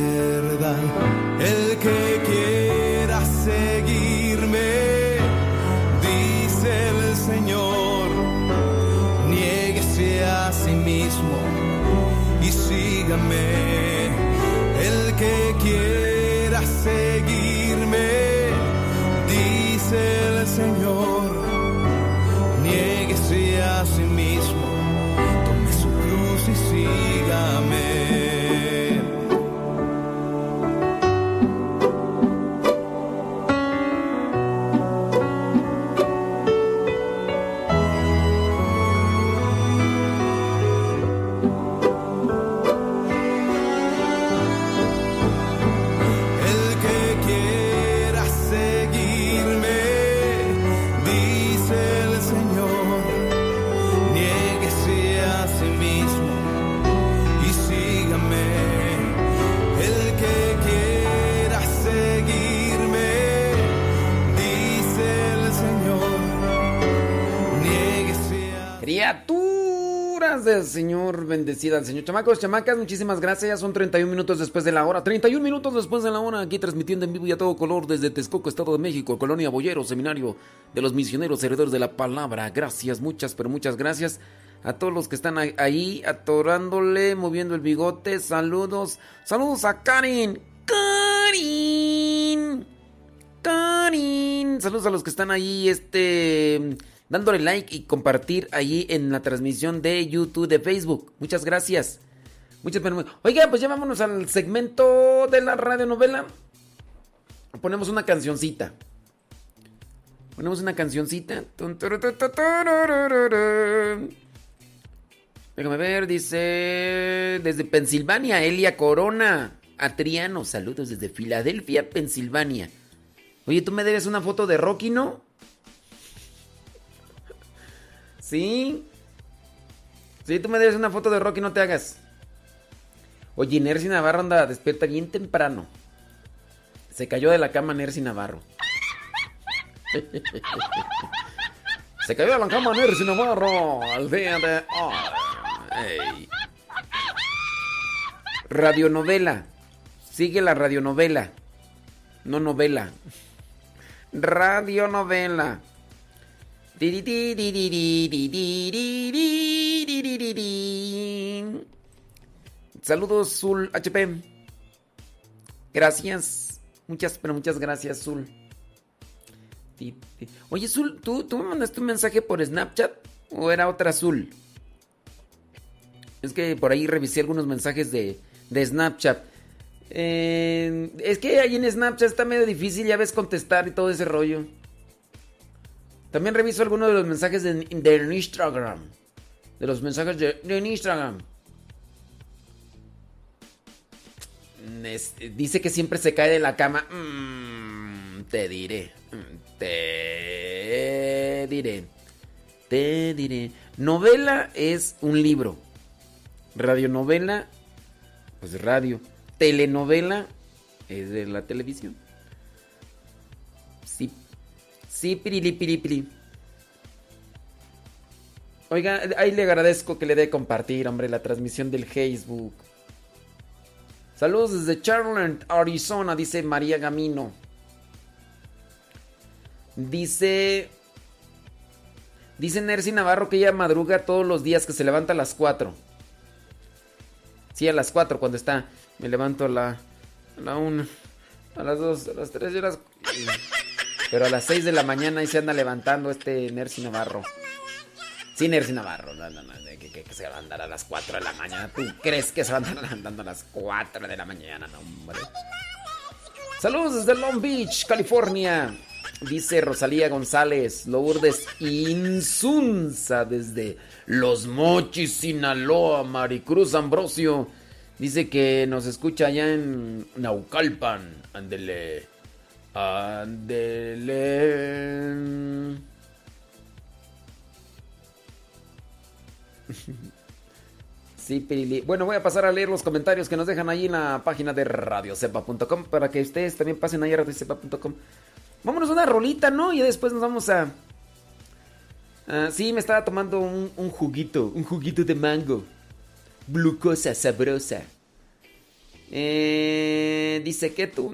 Señor. Chamacos, chamacas, muchísimas gracias. Ya son 31 minutos después de la hora. 31 minutos después de la hora, aquí transmitiendo en vivo y a todo color desde Texcoco, Estado de México, Colonia Boyero, Seminario de los Misioneros Heredores de la Palabra. Gracias, muchas, pero muchas gracias a todos los que están ahí atorándole, moviendo el bigote. Saludos, saludos a Karin. Karin. Karin. Saludos a los que están ahí, este dándole like y compartir ahí en la transmisión de YouTube, de Facebook. Muchas gracias. Muchas Oiga, pues ya vámonos al segmento de la radionovela. Ponemos una cancioncita. Ponemos una cancioncita. Déjame ver, dice desde Pensilvania, Elia Corona. Atriano, saludos desde Filadelfia, Pensilvania. Oye, tú me debes una foto de Rocky, ¿no? Sí. Sí, tú me debes una foto de Rocky, no te hagas. Oye, Nercy Navarro anda despierta bien temprano. Se cayó de la cama Nercy Navarro. [LAUGHS] Se cayó de la cama Nercy Navarro al día de hoy. Radionovela. Sigue la radionovela. No novela. Radionovela. Saludos, Zul HP. Gracias. Muchas, pero muchas gracias, Zul. Oye, Zul, ¿tú, ¿tú me mandaste un mensaje por Snapchat o era otra Zul? Es que por ahí revisé algunos mensajes de, de Snapchat. Eh, es que ahí en Snapchat está medio difícil, ya ves contestar y todo ese rollo. También reviso algunos de los mensajes de, Instagram. De los mensajes de, Instagram. dice que siempre se cae de la cama. Mm, te diré. Mm, te diré. Te diré. Novela es un libro. Radionovela, pues radio. Telenovela es de la televisión. Sí, pirili. Oiga, ahí le agradezco que le dé compartir, hombre, la transmisión del Facebook. Saludos desde Charlotte, Arizona, dice María Gamino. Dice. Dice Nercy Navarro que ella madruga todos los días, que se levanta a las 4. Sí, a las 4 cuando está. Me levanto a la. A la 1. A las 2, a las 3 y a las. Pero a las 6 de la mañana ahí se anda levantando este Nercy Navarro. Sí, Nercy Navarro. No, no, no. Que, se va a andar a las 4 de la mañana. ¿Tú crees que se va a andar andando a las 4 de la mañana? No, hombre. Saludos desde Long Beach, California. Dice Rosalía González, Lourdes Insunza desde Los Mochis, Sinaloa, Maricruz Ambrosio. Dice que nos escucha allá en Naucalpan. Ándele. Andele. [LAUGHS] Sí, Pirili. Bueno, voy a pasar a leer los comentarios que nos dejan ahí en la página de radiocepa.com para que ustedes también pasen ahí a radiocepa.com. Vámonos a una rolita, ¿no? Y después nos vamos a... sí, me estaba tomando un, un juguito, un juguito de mango. Glucosa sabrosa. Eh, dice que tú.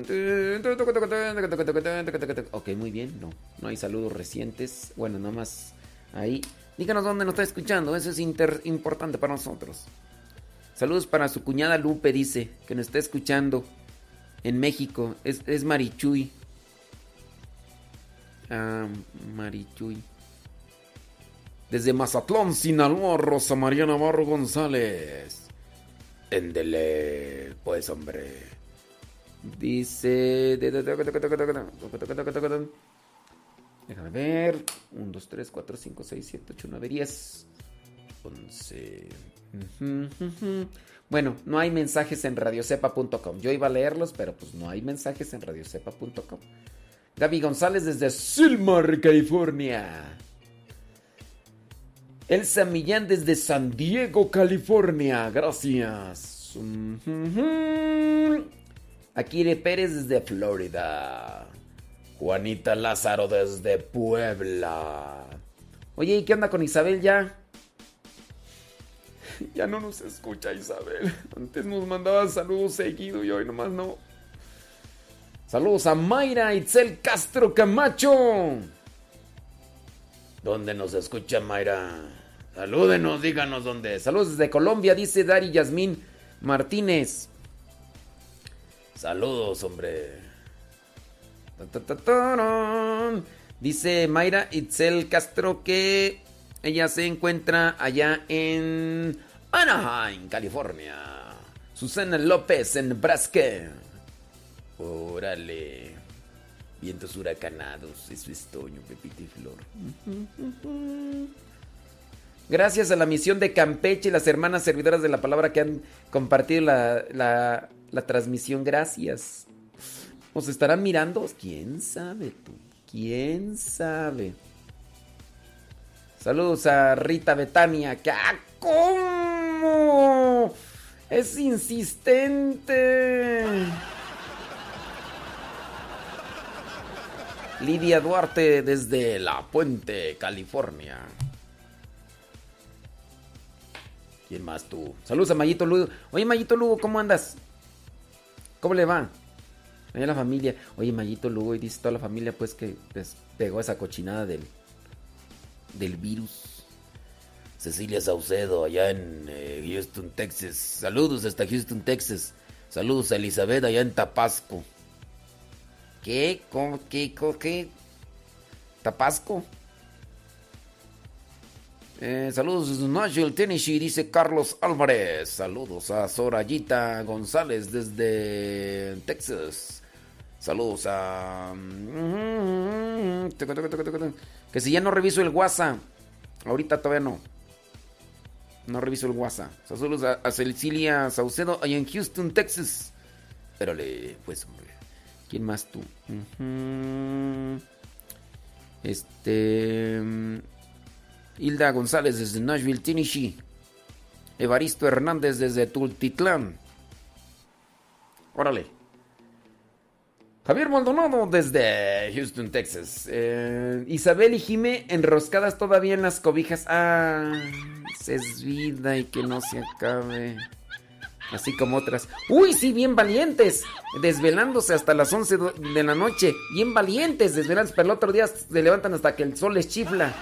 Ok, muy bien. No, no hay saludos recientes. Bueno, nada más ahí. Díganos dónde nos está escuchando. Eso es importante para nosotros. Saludos para su cuñada Lupe, dice, que nos está escuchando en México. Es, es Marichuy. Ah, Marichuy. Desde Mazatlán, Sinaloa, Rosa María Navarro González. Endele, pues hombre. Dice. Déjame ver. 1, 2, 3, 4, 5, 6, 7, 8, 9, 10. 11. Bueno, no hay mensajes en radiocepa.com. Yo iba a leerlos, pero pues no hay mensajes en radiocepa.com. Gaby González desde Silmar, California. Elsa Millán desde San Diego, California. Gracias. Akire Pérez desde Florida. Juanita Lázaro desde Puebla. Oye, ¿y qué onda con Isabel ya? [LAUGHS] Ya no nos escucha Isabel. [LAUGHS] Antes nos mandaba saludos seguido y hoy nomás no. Saludos a Mayra Itzel Castro Camacho. ¿Dónde nos escucha Mayra? Salúdenos, díganos dónde. Saludos desde Colombia, dice Dari Yasmín Martínez. Saludos, hombre. Dice Mayra Itzel Castro que ella se encuentra allá en Anaheim, California. Susana López en Nebraska. Órale. Vientos huracanados. Eso es Toño, Pepita y Flor. Gracias a la misión de Campeche y las hermanas servidoras de la palabra que han compartido la, la- la transmisión. Gracias. ¿Nos estarán mirando? ¿Quién sabe tú? ¿Quién sabe? Saludos a Rita Betania. que ¡Ah, ¿Cómo? Es insistente. Lidia Duarte desde La Puente, California. ¿Quién más tú? Saludos a Mayito Lugo. Oye, Mayito Lugo, ¿cómo andas? ¿Cómo le va? Allá la familia. Oye, Mayito Lugo, y dice toda la familia, pues, que pegó esa cochinada del, del virus. Cecilia Saucedo, allá en eh, Houston, Texas. Saludos hasta Houston, Texas. Saludos a Elizabeth, allá en Tapasco. ¿Qué? ¿Cómo? ¿Qué? ¿Cómo? ¿Qué? ¿Tapasco? Eh, saludos desde Nashville, Tennessee, dice Carlos Álvarez. Saludos a Sorayita González desde Texas. Saludos a... Que si ya no reviso el WhatsApp. Ahorita todavía no. No reviso el WhatsApp. Saludos a, Cecilia Saucedo allá en Houston, Texas. Espérale, pues, hombre. ¿Quién más tú? Este... Hilda González desde Nashville, Tennessee. Evaristo Hernández desde Tultitlán. Órale. Javier Maldonado desde Houston, Texas. Eh, Isabel y Jime enroscadas todavía en las cobijas. Ah, se es vida y que no se acabe. Así como otras. Uy, sí, bien valientes. Desvelándose hasta las 11 do- de la noche. Bien valientes, desvelándose. Pero el otro día se levantan hasta que el sol les chifla.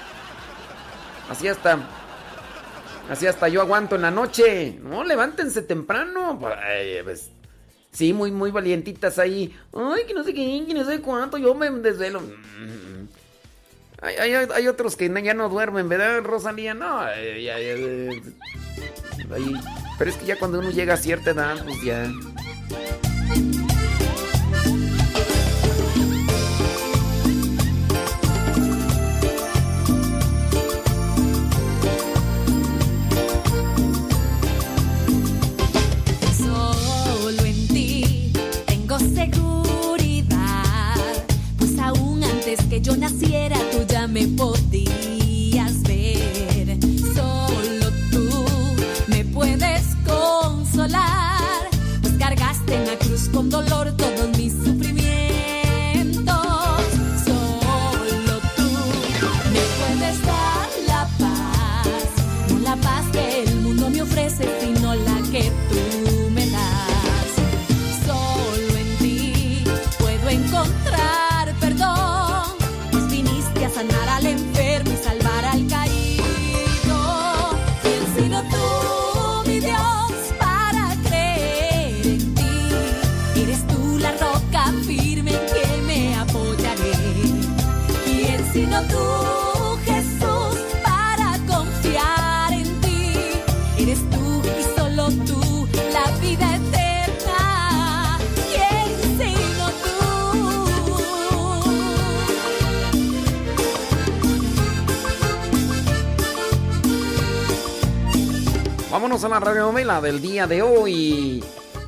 Así hasta. Así hasta yo aguanto en la noche. No, levántense temprano. Sí, muy, muy valientitas ahí. Ay, que no sé qué, que no sé cuánto. Yo me desvelo. Hay, hay- hay otros que ya no duermen, ¿verdad, Rosalía? No. Pero es que ya cuando uno llega a cierta edad, pues ya. Radionovela del día de hoy.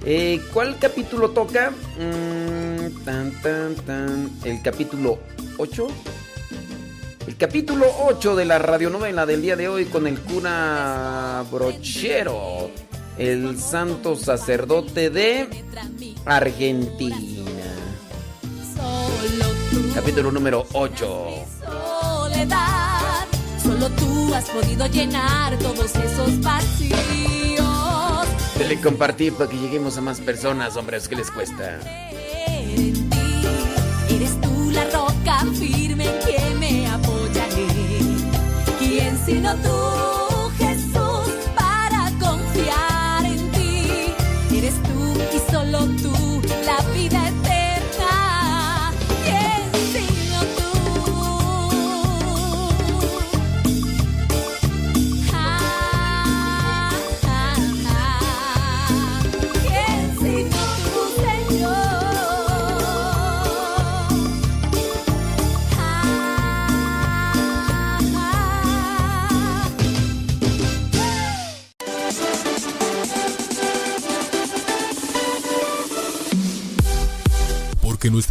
Eh, ¿Cuál capítulo toca? Mm, tan, tan, tan. El capítulo 8. El capítulo 8 de la radionovela del día de hoy con el cura brochero, el santo sacerdote de Argentina. Capítulo número 8. soledad, Solo tú has podido llenar todos esos vacíos. Dele compartir para que lleguemos a más personas, hombres, ¿qué les cuesta?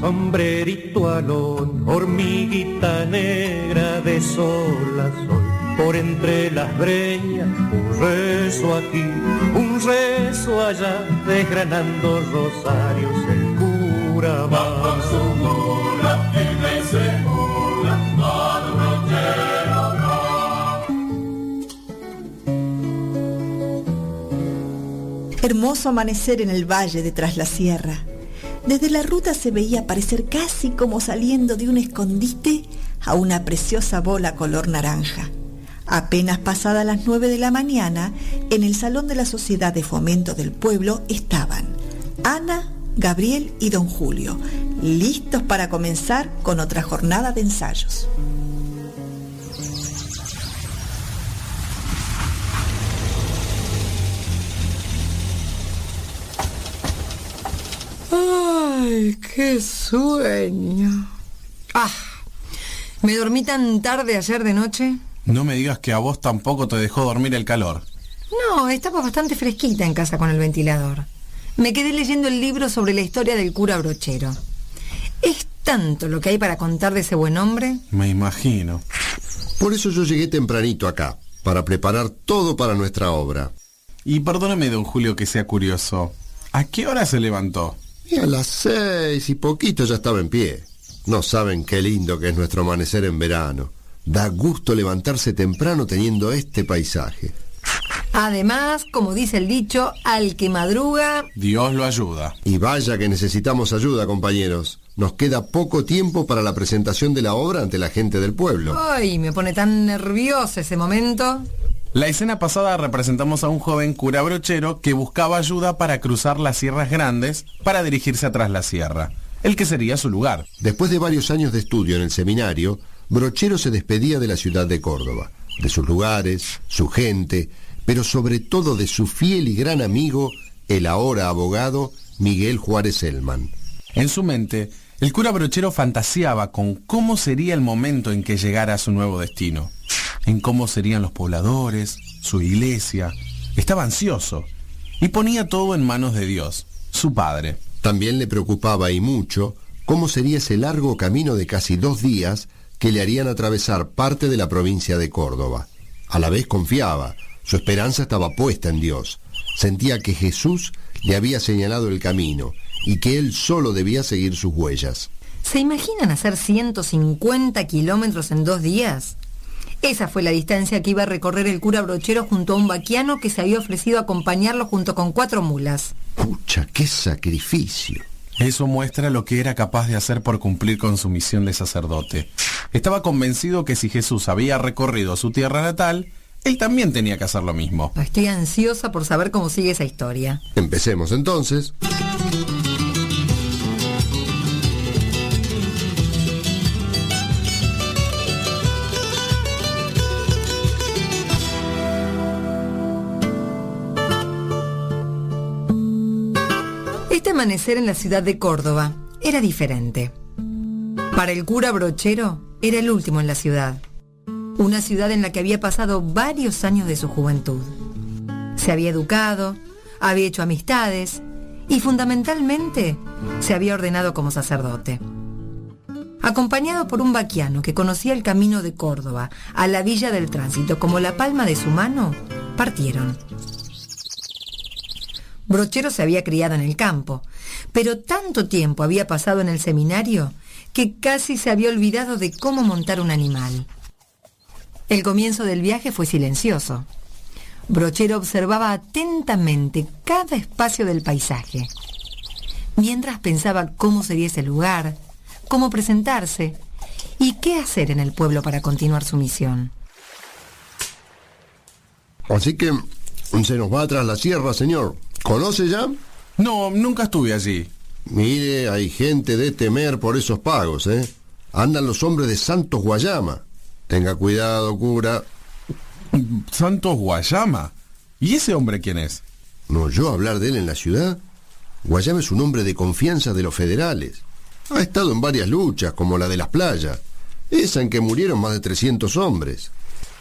Sombrerito alón, hormiguita negra de sol a sol, por entre las breñas, un rezo aquí, un rezo allá, desgranando rosarios el cura va. Hermoso amanecer en el valle de tras la sierra. Desde la ruta se veía parecer casi como saliendo de un escondite a una preciosa bola color naranja. Apenas pasadas las nueve de la mañana, en el salón de la Sociedad de Fomento del Pueblo estaban Ana, Gabriel y don Julio, listos para comenzar con otra jornada de ensayos. Ay, qué sueño. Ah, me dormí tan tarde ayer de noche. No me digas que a vos tampoco te dejó dormir el calor. No, estaba bastante fresquita en casa con el ventilador. Me quedé leyendo el libro sobre la historia del cura brochero. Es tanto lo que hay para contar de ese buen hombre. Me imagino. Por eso yo llegué tempranito acá, para preparar todo para nuestra obra. Y perdóname, don Julio, que sea curioso. ¿A qué hora se levantó? Y a las seis y poquito ya estaba en pie. No saben qué lindo que es nuestro amanecer en verano. Da gusto levantarse temprano teniendo este paisaje. Además, como dice el dicho, al que madruga... Dios lo ayuda. Y vaya que necesitamos ayuda, compañeros. Nos queda poco tiempo para la presentación de la obra ante la gente del pueblo. Ay, me pone tan nerviosa ese momento. La escena pasada representamos a un joven cura brochero que buscaba ayuda para cruzar las sierras grandes para dirigirse atrás la sierra, el que sería su lugar. Después de varios años de estudio en el seminario, Brochero se despedía de la ciudad de Córdoba, de sus lugares, su gente, pero sobre todo de su fiel y gran amigo, el ahora abogado Miguel Juárez Elman. En su mente, el cura brochero fantaseaba con cómo sería el momento en que llegara a su nuevo destino, en cómo serían los pobladores, su iglesia. Estaba ansioso y ponía todo en manos de Dios, su Padre. También le preocupaba y mucho cómo sería ese largo camino de casi dos días que le harían atravesar parte de la provincia de Córdoba. A la vez confiaba, su esperanza estaba puesta en Dios. Sentía que Jesús le había señalado el camino y que él solo debía seguir sus huellas. ¿Se imaginan hacer 150 kilómetros en dos días? Esa fue la distancia que iba a recorrer el cura brochero junto a un vaquiano que se había ofrecido a acompañarlo junto con cuatro mulas. Pucha, qué sacrificio. Eso muestra lo que era capaz de hacer por cumplir con su misión de sacerdote. Estaba convencido que si Jesús había recorrido su tierra natal, él también tenía que hacer lo mismo. Estoy ansiosa por saber cómo sigue esa historia. Empecemos entonces. Amanecer en la ciudad de Córdoba era diferente. Para el cura brochero, era el último en la ciudad. Una ciudad en la que había pasado varios años de su juventud. Se había educado, había hecho amistades y fundamentalmente se había ordenado como sacerdote. Acompañado por un vaquiano que conocía el camino de Córdoba a la villa del tránsito como la palma de su mano, partieron. Brochero se había criado en el campo, pero tanto tiempo había pasado en el seminario que casi se había olvidado de cómo montar un animal. El comienzo del viaje fue silencioso. Brochero observaba atentamente cada espacio del paisaje, mientras pensaba cómo sería ese lugar, cómo presentarse y qué hacer en el pueblo para continuar su misión. Así que se nos va tras la sierra, señor. ¿Conoce ya? No, nunca estuve allí. Mire, hay gente de temer por esos pagos, ¿eh? Andan los hombres de Santos Guayama. Tenga cuidado, cura. ¿Santos Guayama? ¿Y ese hombre quién es? ¿No yo hablar de él en la ciudad? Guayama es un hombre de confianza de los federales. Ha estado en varias luchas, como la de las playas. Esa en que murieron más de 300 hombres.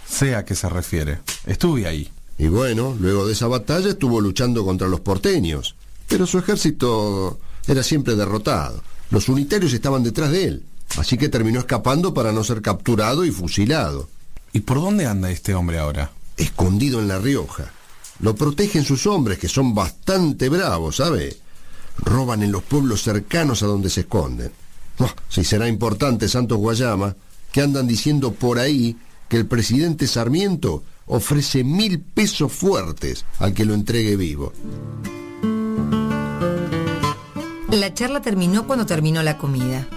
Sé a qué se refiere. Estuve ahí. Y bueno, luego de esa batalla estuvo luchando contra los porteños. Pero su ejército era siempre derrotado. Los unitarios estaban detrás de él. Así que terminó escapando para no ser capturado y fusilado. ¿Y por dónde anda este hombre ahora? Escondido en La Rioja. Lo protegen sus hombres, que son bastante bravos, ¿sabe? Roban en los pueblos cercanos a donde se esconden. Oh, si será importante Santos Guayama, que andan diciendo por ahí que el presidente Sarmiento ofrece mil pesos fuertes al que lo entregue vivo. La charla terminó cuando terminó la comida.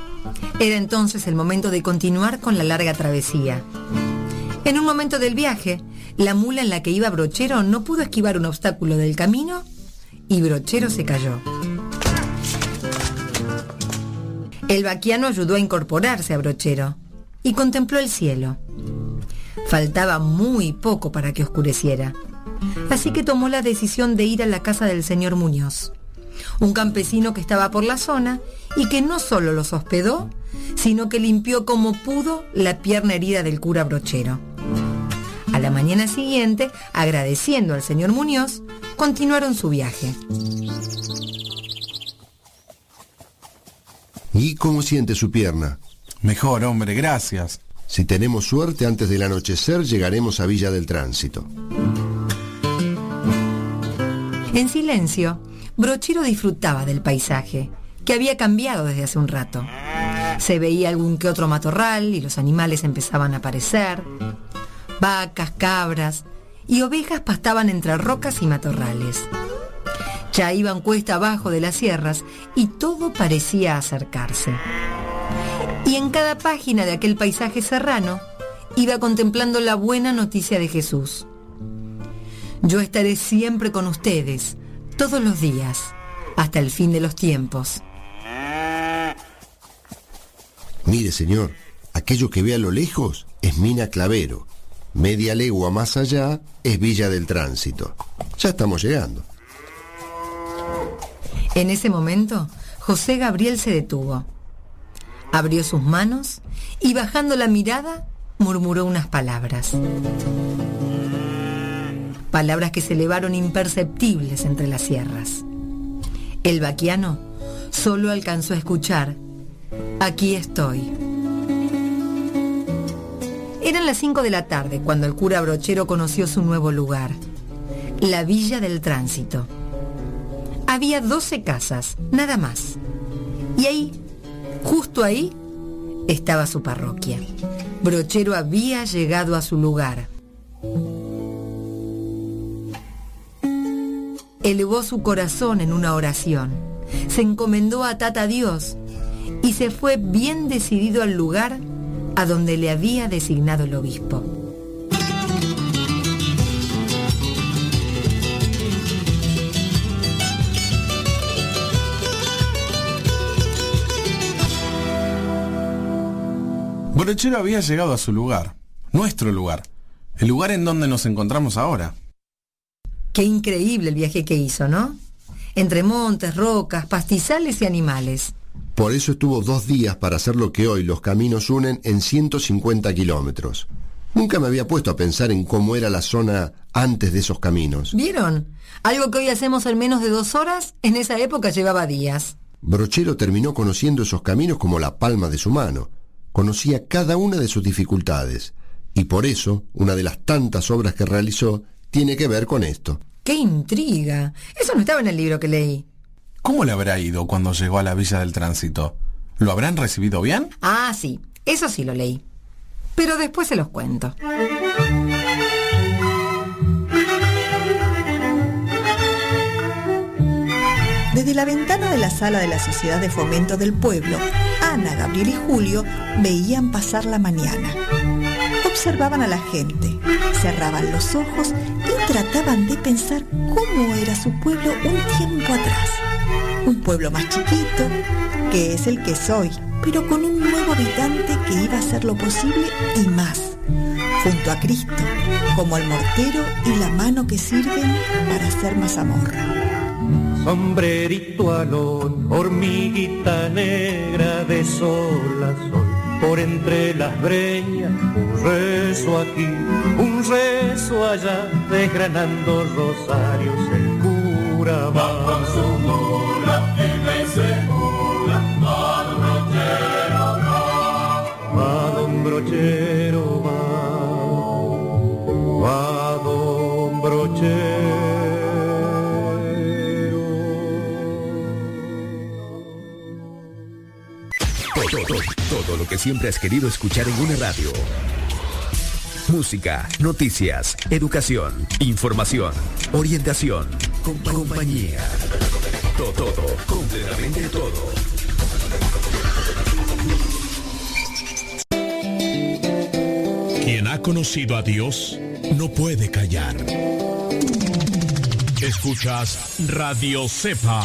Era entonces el momento de continuar con la larga travesía. En un momento del viaje, la mula en la que iba Brochero no pudo esquivar un obstáculo del camino y Brochero se cayó. El vaquiano ayudó a incorporarse a Brochero y contempló el cielo. Faltaba muy poco para que oscureciera, así que tomó la decisión de ir a la casa del señor Muñoz, un campesino que estaba por la zona y que no solo los hospedó, sino que limpió como pudo la pierna herida del cura Brochero. A la mañana siguiente, agradeciendo al señor Muñoz, continuaron su viaje. ¿Y cómo siente su pierna? Mejor, hombre, gracias. Si tenemos suerte, antes del anochecer llegaremos a Villa del Tránsito. En silencio, Brochero disfrutaba del paisaje, que había cambiado desde hace un rato. Se veía algún que otro matorral y los animales empezaban a aparecer. Vacas, cabras y ovejas pastaban entre rocas y matorrales. Ya iban cuesta abajo de las sierras y todo parecía acercarse. Y en cada página de aquel paisaje serrano iba contemplando la buena noticia de Jesús. Yo estaré siempre con ustedes, todos los días, hasta el fin de los tiempos. Mire, señor, aquello que ve a lo lejos es Mina Clavero. Media legua más allá es Villa del Tránsito. Ya estamos llegando. En ese momento, José Gabriel se detuvo. Abrió sus manos y bajando la mirada, murmuró unas palabras. Palabras que se elevaron imperceptibles entre las sierras. El vaquiano solo alcanzó a escuchar, aquí estoy. Eran las 5 de la tarde cuando el cura brochero conoció su nuevo lugar, la Villa del Tránsito. Había 12 casas, nada más. Y ahí, justo ahí, estaba su parroquia. Brochero había llegado a su lugar. Elevó su corazón en una oración, se encomendó a Tata Dios y se fue bien decidido al lugar a donde le había designado el obispo. Brochero había llegado a su lugar, nuestro lugar, el lugar en donde nos encontramos ahora. Qué increíble el viaje que hizo, ¿no? Entre montes, rocas, pastizales y animales. Por eso estuvo dos días para hacer lo que hoy los caminos unen en 150 kilómetros. Nunca me había puesto a pensar en cómo era la zona antes de esos caminos. ¿Vieron? Algo que hoy hacemos en menos de dos horas, en esa época llevaba días. Brochero terminó conociendo esos caminos como la palma de su mano. Conocía cada una de sus dificultades. Y por eso, una de las tantas obras que realizó tiene que ver con esto. ¡Qué intriga! Eso no estaba en el libro que leí. ¿Cómo le habrá ido cuando llegó a la Villa del Tránsito? ¿Lo habrán recibido bien? Ah, sí, eso sí lo leí. Pero después se los cuento. Desde la ventana de la sala de la Sociedad de Fomento del Pueblo, Ana, Gabriel y Julio veían pasar la mañana. Observaban a la gente, cerraban los ojos y trataban de pensar cómo era su pueblo un tiempo atrás. Un pueblo más chiquito, que es el que soy, pero con un nuevo habitante que iba a hacer lo posible y más, junto a Cristo, como el mortero y la mano que sirven para hacer mazamorra. Sombrerito alón, hormiguita negra de sol por entre las breñas, un rezo aquí, un rezo allá, desgranando rosarios el cura va. con su mula y me segura, va don brochero va, va don brochero todo, lo que siempre has querido escuchar en una radio. Música, noticias, educación, información, orientación, compa- compañía. Todo, todo, completamente todo. Quien ha conocido a Dios no puede callar. Escuchas Radio Cepa.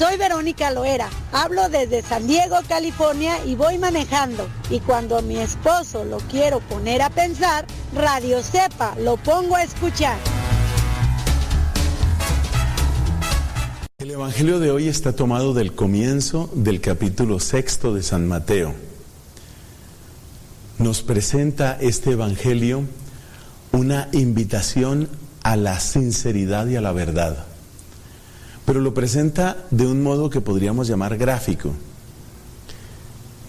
Soy Verónica Loera. Hablo desde San Diego, California y voy manejando. Y cuando mi esposo lo quiero poner a pensar, Radio Cepa lo pongo a escuchar. El Evangelio de hoy está tomado del comienzo del capítulo sexto de San Mateo. Nos presenta este Evangelio una invitación a la sinceridad y a la verdad, pero lo presenta de un modo que podríamos llamar gráfico.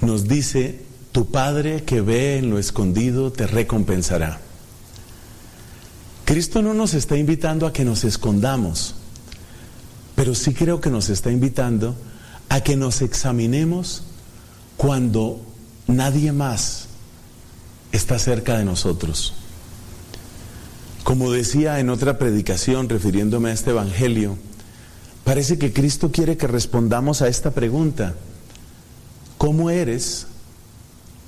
Nos dice, tu Padre que ve en lo escondido te recompensará. Cristo no nos está invitando a que nos escondamos, pero sí creo que nos está invitando a que nos examinemos cuando nadie más está cerca de nosotros. Como decía en otra predicación refiriéndome a este Evangelio, parece que Cristo quiere que respondamos a esta pregunta. ¿Cómo eres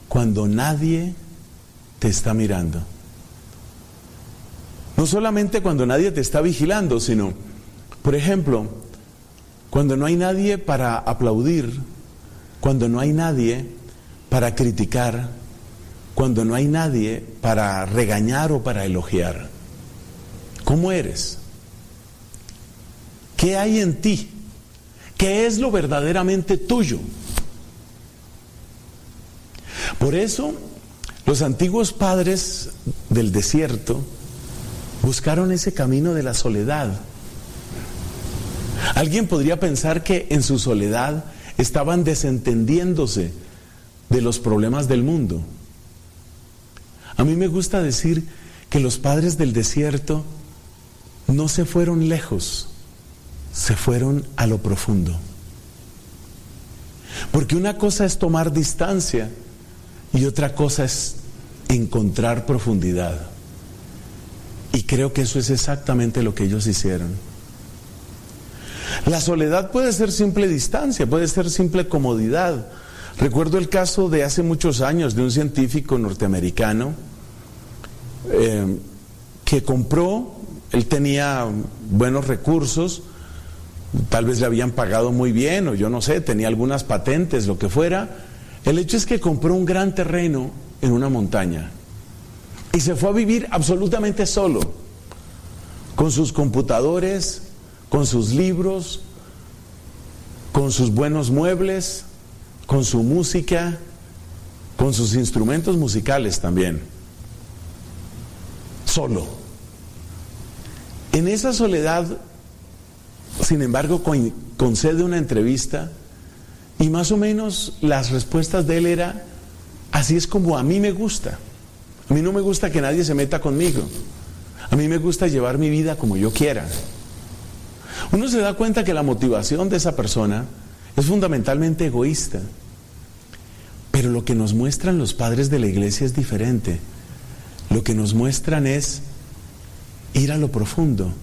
cuando nadie te está mirando? No solamente cuando nadie te está vigilando, sino, por ejemplo, cuando no hay nadie para aplaudir, cuando no hay nadie para criticar, cuando no hay nadie para regañar o para elogiar. ¿Cómo eres? ¿Qué hay en ti? ¿Qué es lo verdaderamente tuyo? Por eso, los antiguos padres del desierto buscaron ese camino de la soledad. Alguien podría pensar que en su soledad estaban desentendiéndose de los problemas del mundo. A mí me gusta decir que los padres del desierto no se fueron lejos, se fueron a lo profundo. Porque una cosa es tomar distancia y otra cosa es encontrar profundidad. Y creo que eso es exactamente lo que ellos hicieron. La soledad puede ser simple distancia, puede ser simple comodidad. Recuerdo el caso de hace muchos años de un científico norteamericano eh, que compró, él tenía buenos recursos, tal vez le habían pagado muy bien o yo no sé, tenía algunas patentes, lo que fuera. El hecho es que compró un gran terreno en una montaña y se fue a vivir absolutamente solo, con sus computadores, con sus libros, con sus buenos muebles, con su música, con sus instrumentos musicales también. Solo. En esa soledad, sin embargo, con- concede una entrevista y más o menos las respuestas de él era, así es como a mí me gusta. A mí no me gusta que nadie se meta conmigo. A mí me gusta llevar mi vida como yo quiera. Uno se da cuenta que la motivación de esa persona es fundamentalmente egoísta. Pero lo que nos muestran los padres de la iglesia es diferente. Lo que nos muestran es ir a lo profundo.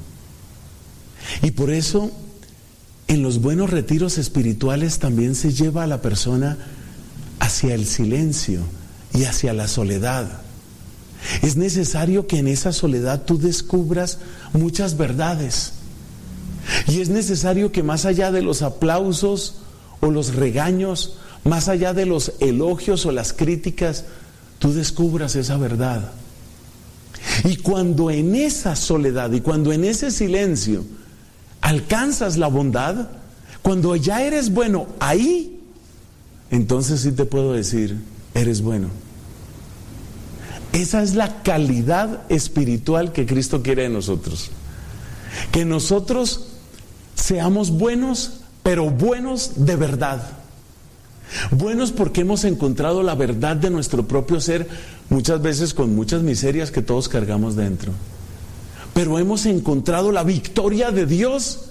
Y por eso en los buenos retiros espirituales también se lleva a la persona hacia el silencio y hacia la soledad. Es necesario que en esa soledad tú descubras muchas verdades. Y es necesario que más allá de los aplausos o los regaños, más allá de los elogios o las críticas, tú descubras esa verdad. Y cuando en esa soledad y cuando en ese silencio alcanzas la bondad, cuando ya eres bueno ahí, entonces sí te puedo decir, eres bueno. Esa es la calidad espiritual que Cristo quiere de nosotros. Que nosotros seamos buenos, pero buenos de verdad. Buenos porque hemos encontrado la verdad de nuestro propio ser, muchas veces con muchas miserias que todos cargamos dentro pero hemos encontrado la victoria de Dios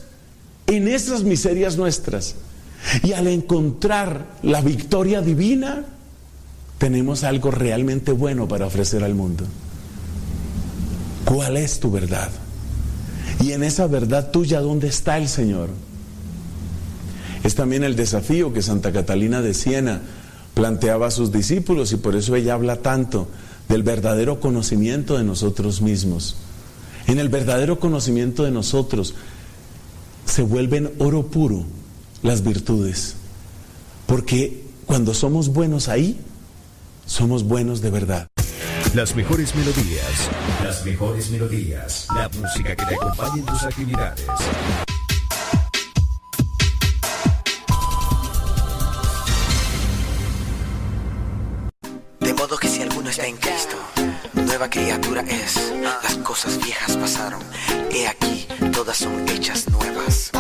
en esas miserias nuestras. Y al encontrar la victoria divina, tenemos algo realmente bueno para ofrecer al mundo. ¿Cuál es tu verdad? Y en esa verdad tuya, ¿dónde está el Señor? Es también el desafío que Santa Catalina de Siena planteaba a sus discípulos y por eso ella habla tanto del verdadero conocimiento de nosotros mismos en el verdadero conocimiento de nosotros, se vuelven oro puro las virtudes. Porque cuando somos buenos ahí, somos buenos de verdad. Las mejores melodías, las mejores melodías, la música que te acompañe en tus actividades. De modo que si alguno está en Cristo, nueva criatura es. Las cosas viejas pasaron, he aquí, todas son hechas nuevas.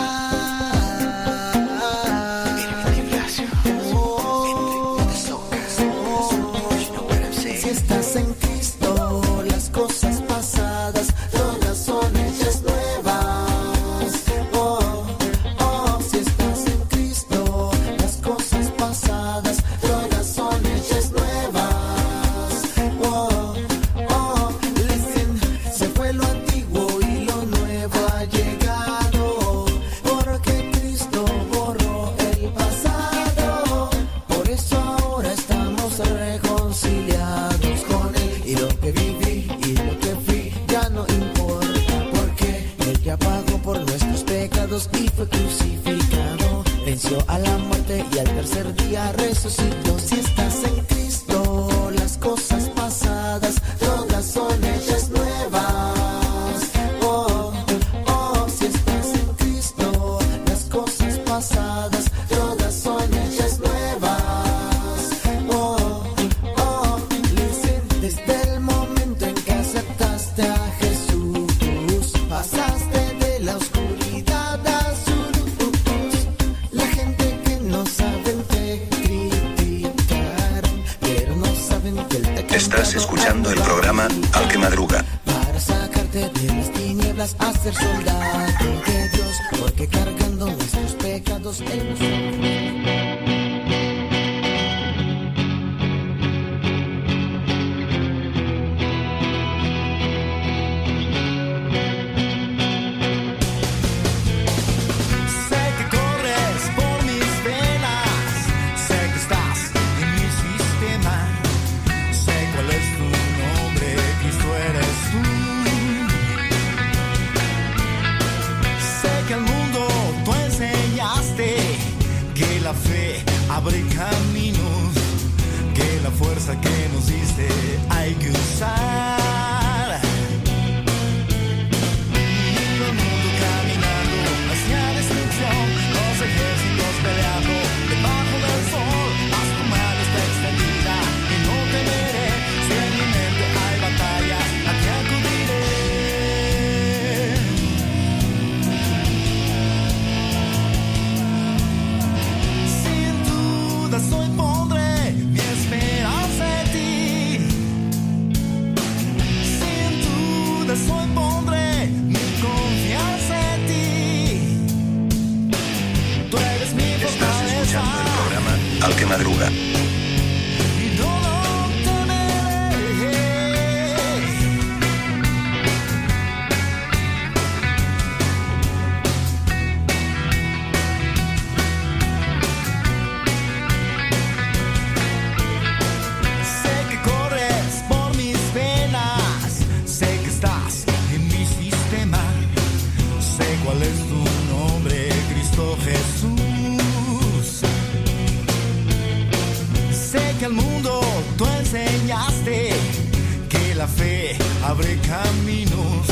abre caminos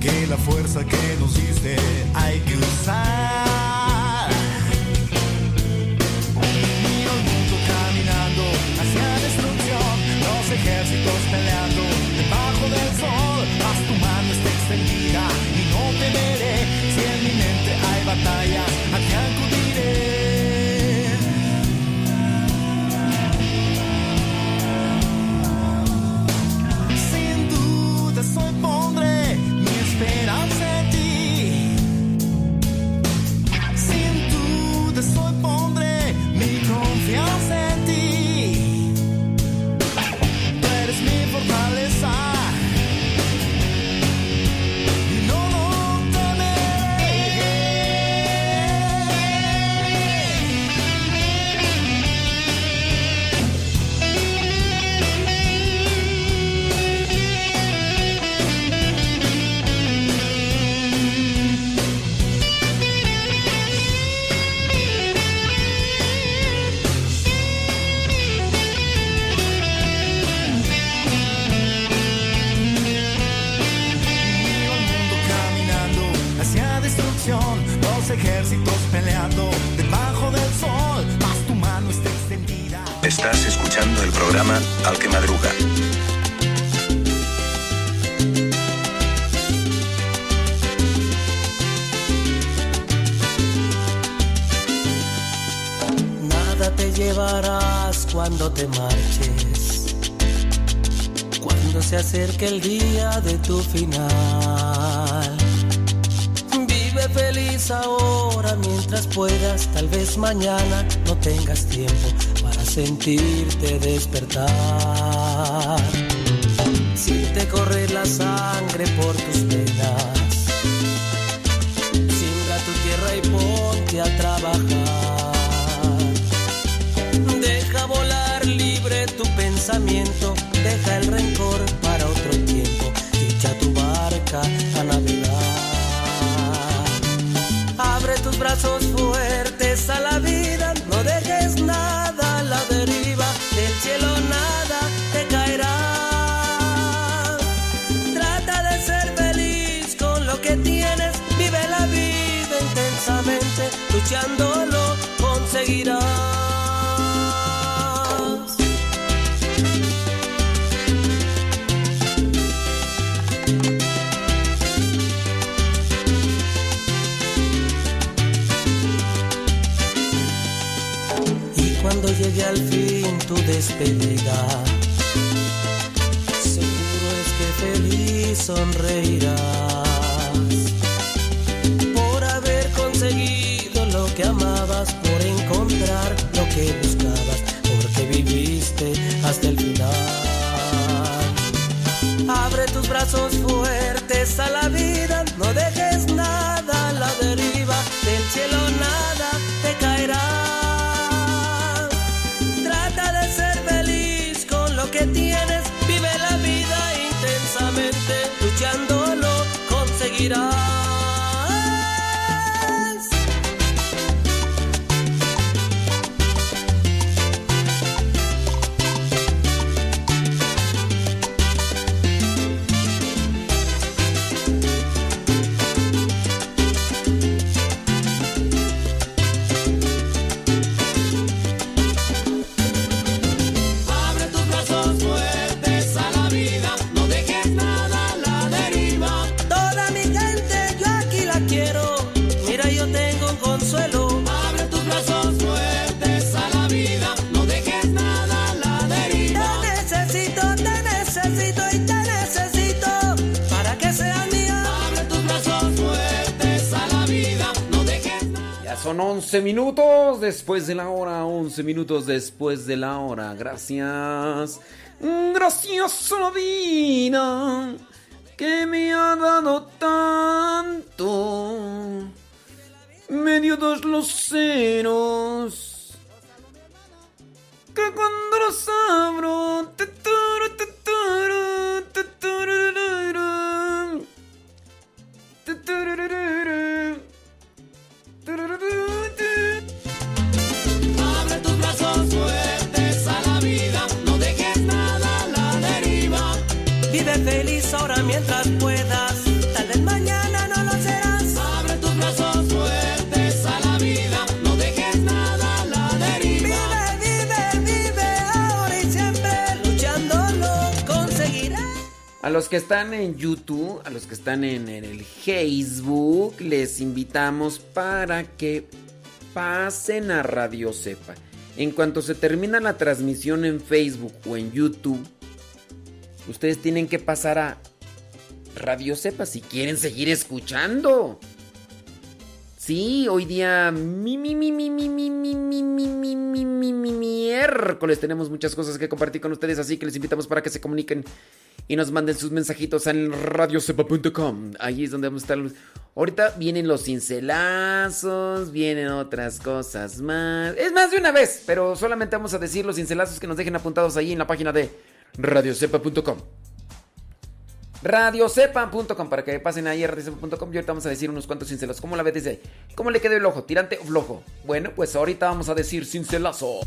que la fuerza que nos diste hay que usar. Final. Vive feliz ahora mientras puedas. Tal vez mañana no tengas tiempo para sentirte despertar. Siente correr la sangre por tus venas. Siembra tu tierra y ponte a trabajar. Deja volar libre tu pensamiento, deja el rencor barca a navegar. Abre tus brazos fuertes a la vida, no dejes nada a la deriva, del cielo nada te caerá. Trata de ser feliz con lo que tienes, vive la vida intensamente, luchándolo seguro es que feliz sonreirás por haber conseguido lo que amabas, por encontrar lo que 11 minutos después de la hora, 11 minutos después de la hora. Gracias. Gracias a la vida que me ha dado tanto. Me dio dos luceros que cuando los abro. tuturu, tuturu, tuturururu, ahora mientras puedas. Tal vez mañana no lo serás. Abre tus brazos fuertes a la vida, no dejes nada a la deriva. Vive, vive, vive ahora y siempre luchándolo conseguirás. A los que están en YouTube, a los que están en, en el Facebook, les invitamos para que pasen a Radio Cepa. En cuanto se termina la transmisión en Facebook o en YouTube, ustedes tienen que pasar a Radio Cepa si quieren seguir escuchando. Sí, hoy día mi, mi, mi, mi, mi, mi, mi, mi, mi, mi, mi, mi, mi, miércoles tenemos muchas cosas que compartir con ustedes, así que les invitamos para que se comuniquen y nos manden sus mensajitos en radiocepa.com. Ahí es donde vamos a estar. Ahorita vienen los cincelazos, vienen otras cosas más. Es más de una vez, pero solamente vamos a decir los cincelazos que nos dejen apuntados ahí en la página de radiocepa.com. Radiocepa.com para que pasen ahí a radiocepa.com y ahorita vamos a decir unos cuantos cincelazos. ¿Cómo la ves ahí? ¿Cómo le quedó el ojo? ¿Tirante o flojo? Bueno, pues ahorita vamos a decir cincelazo.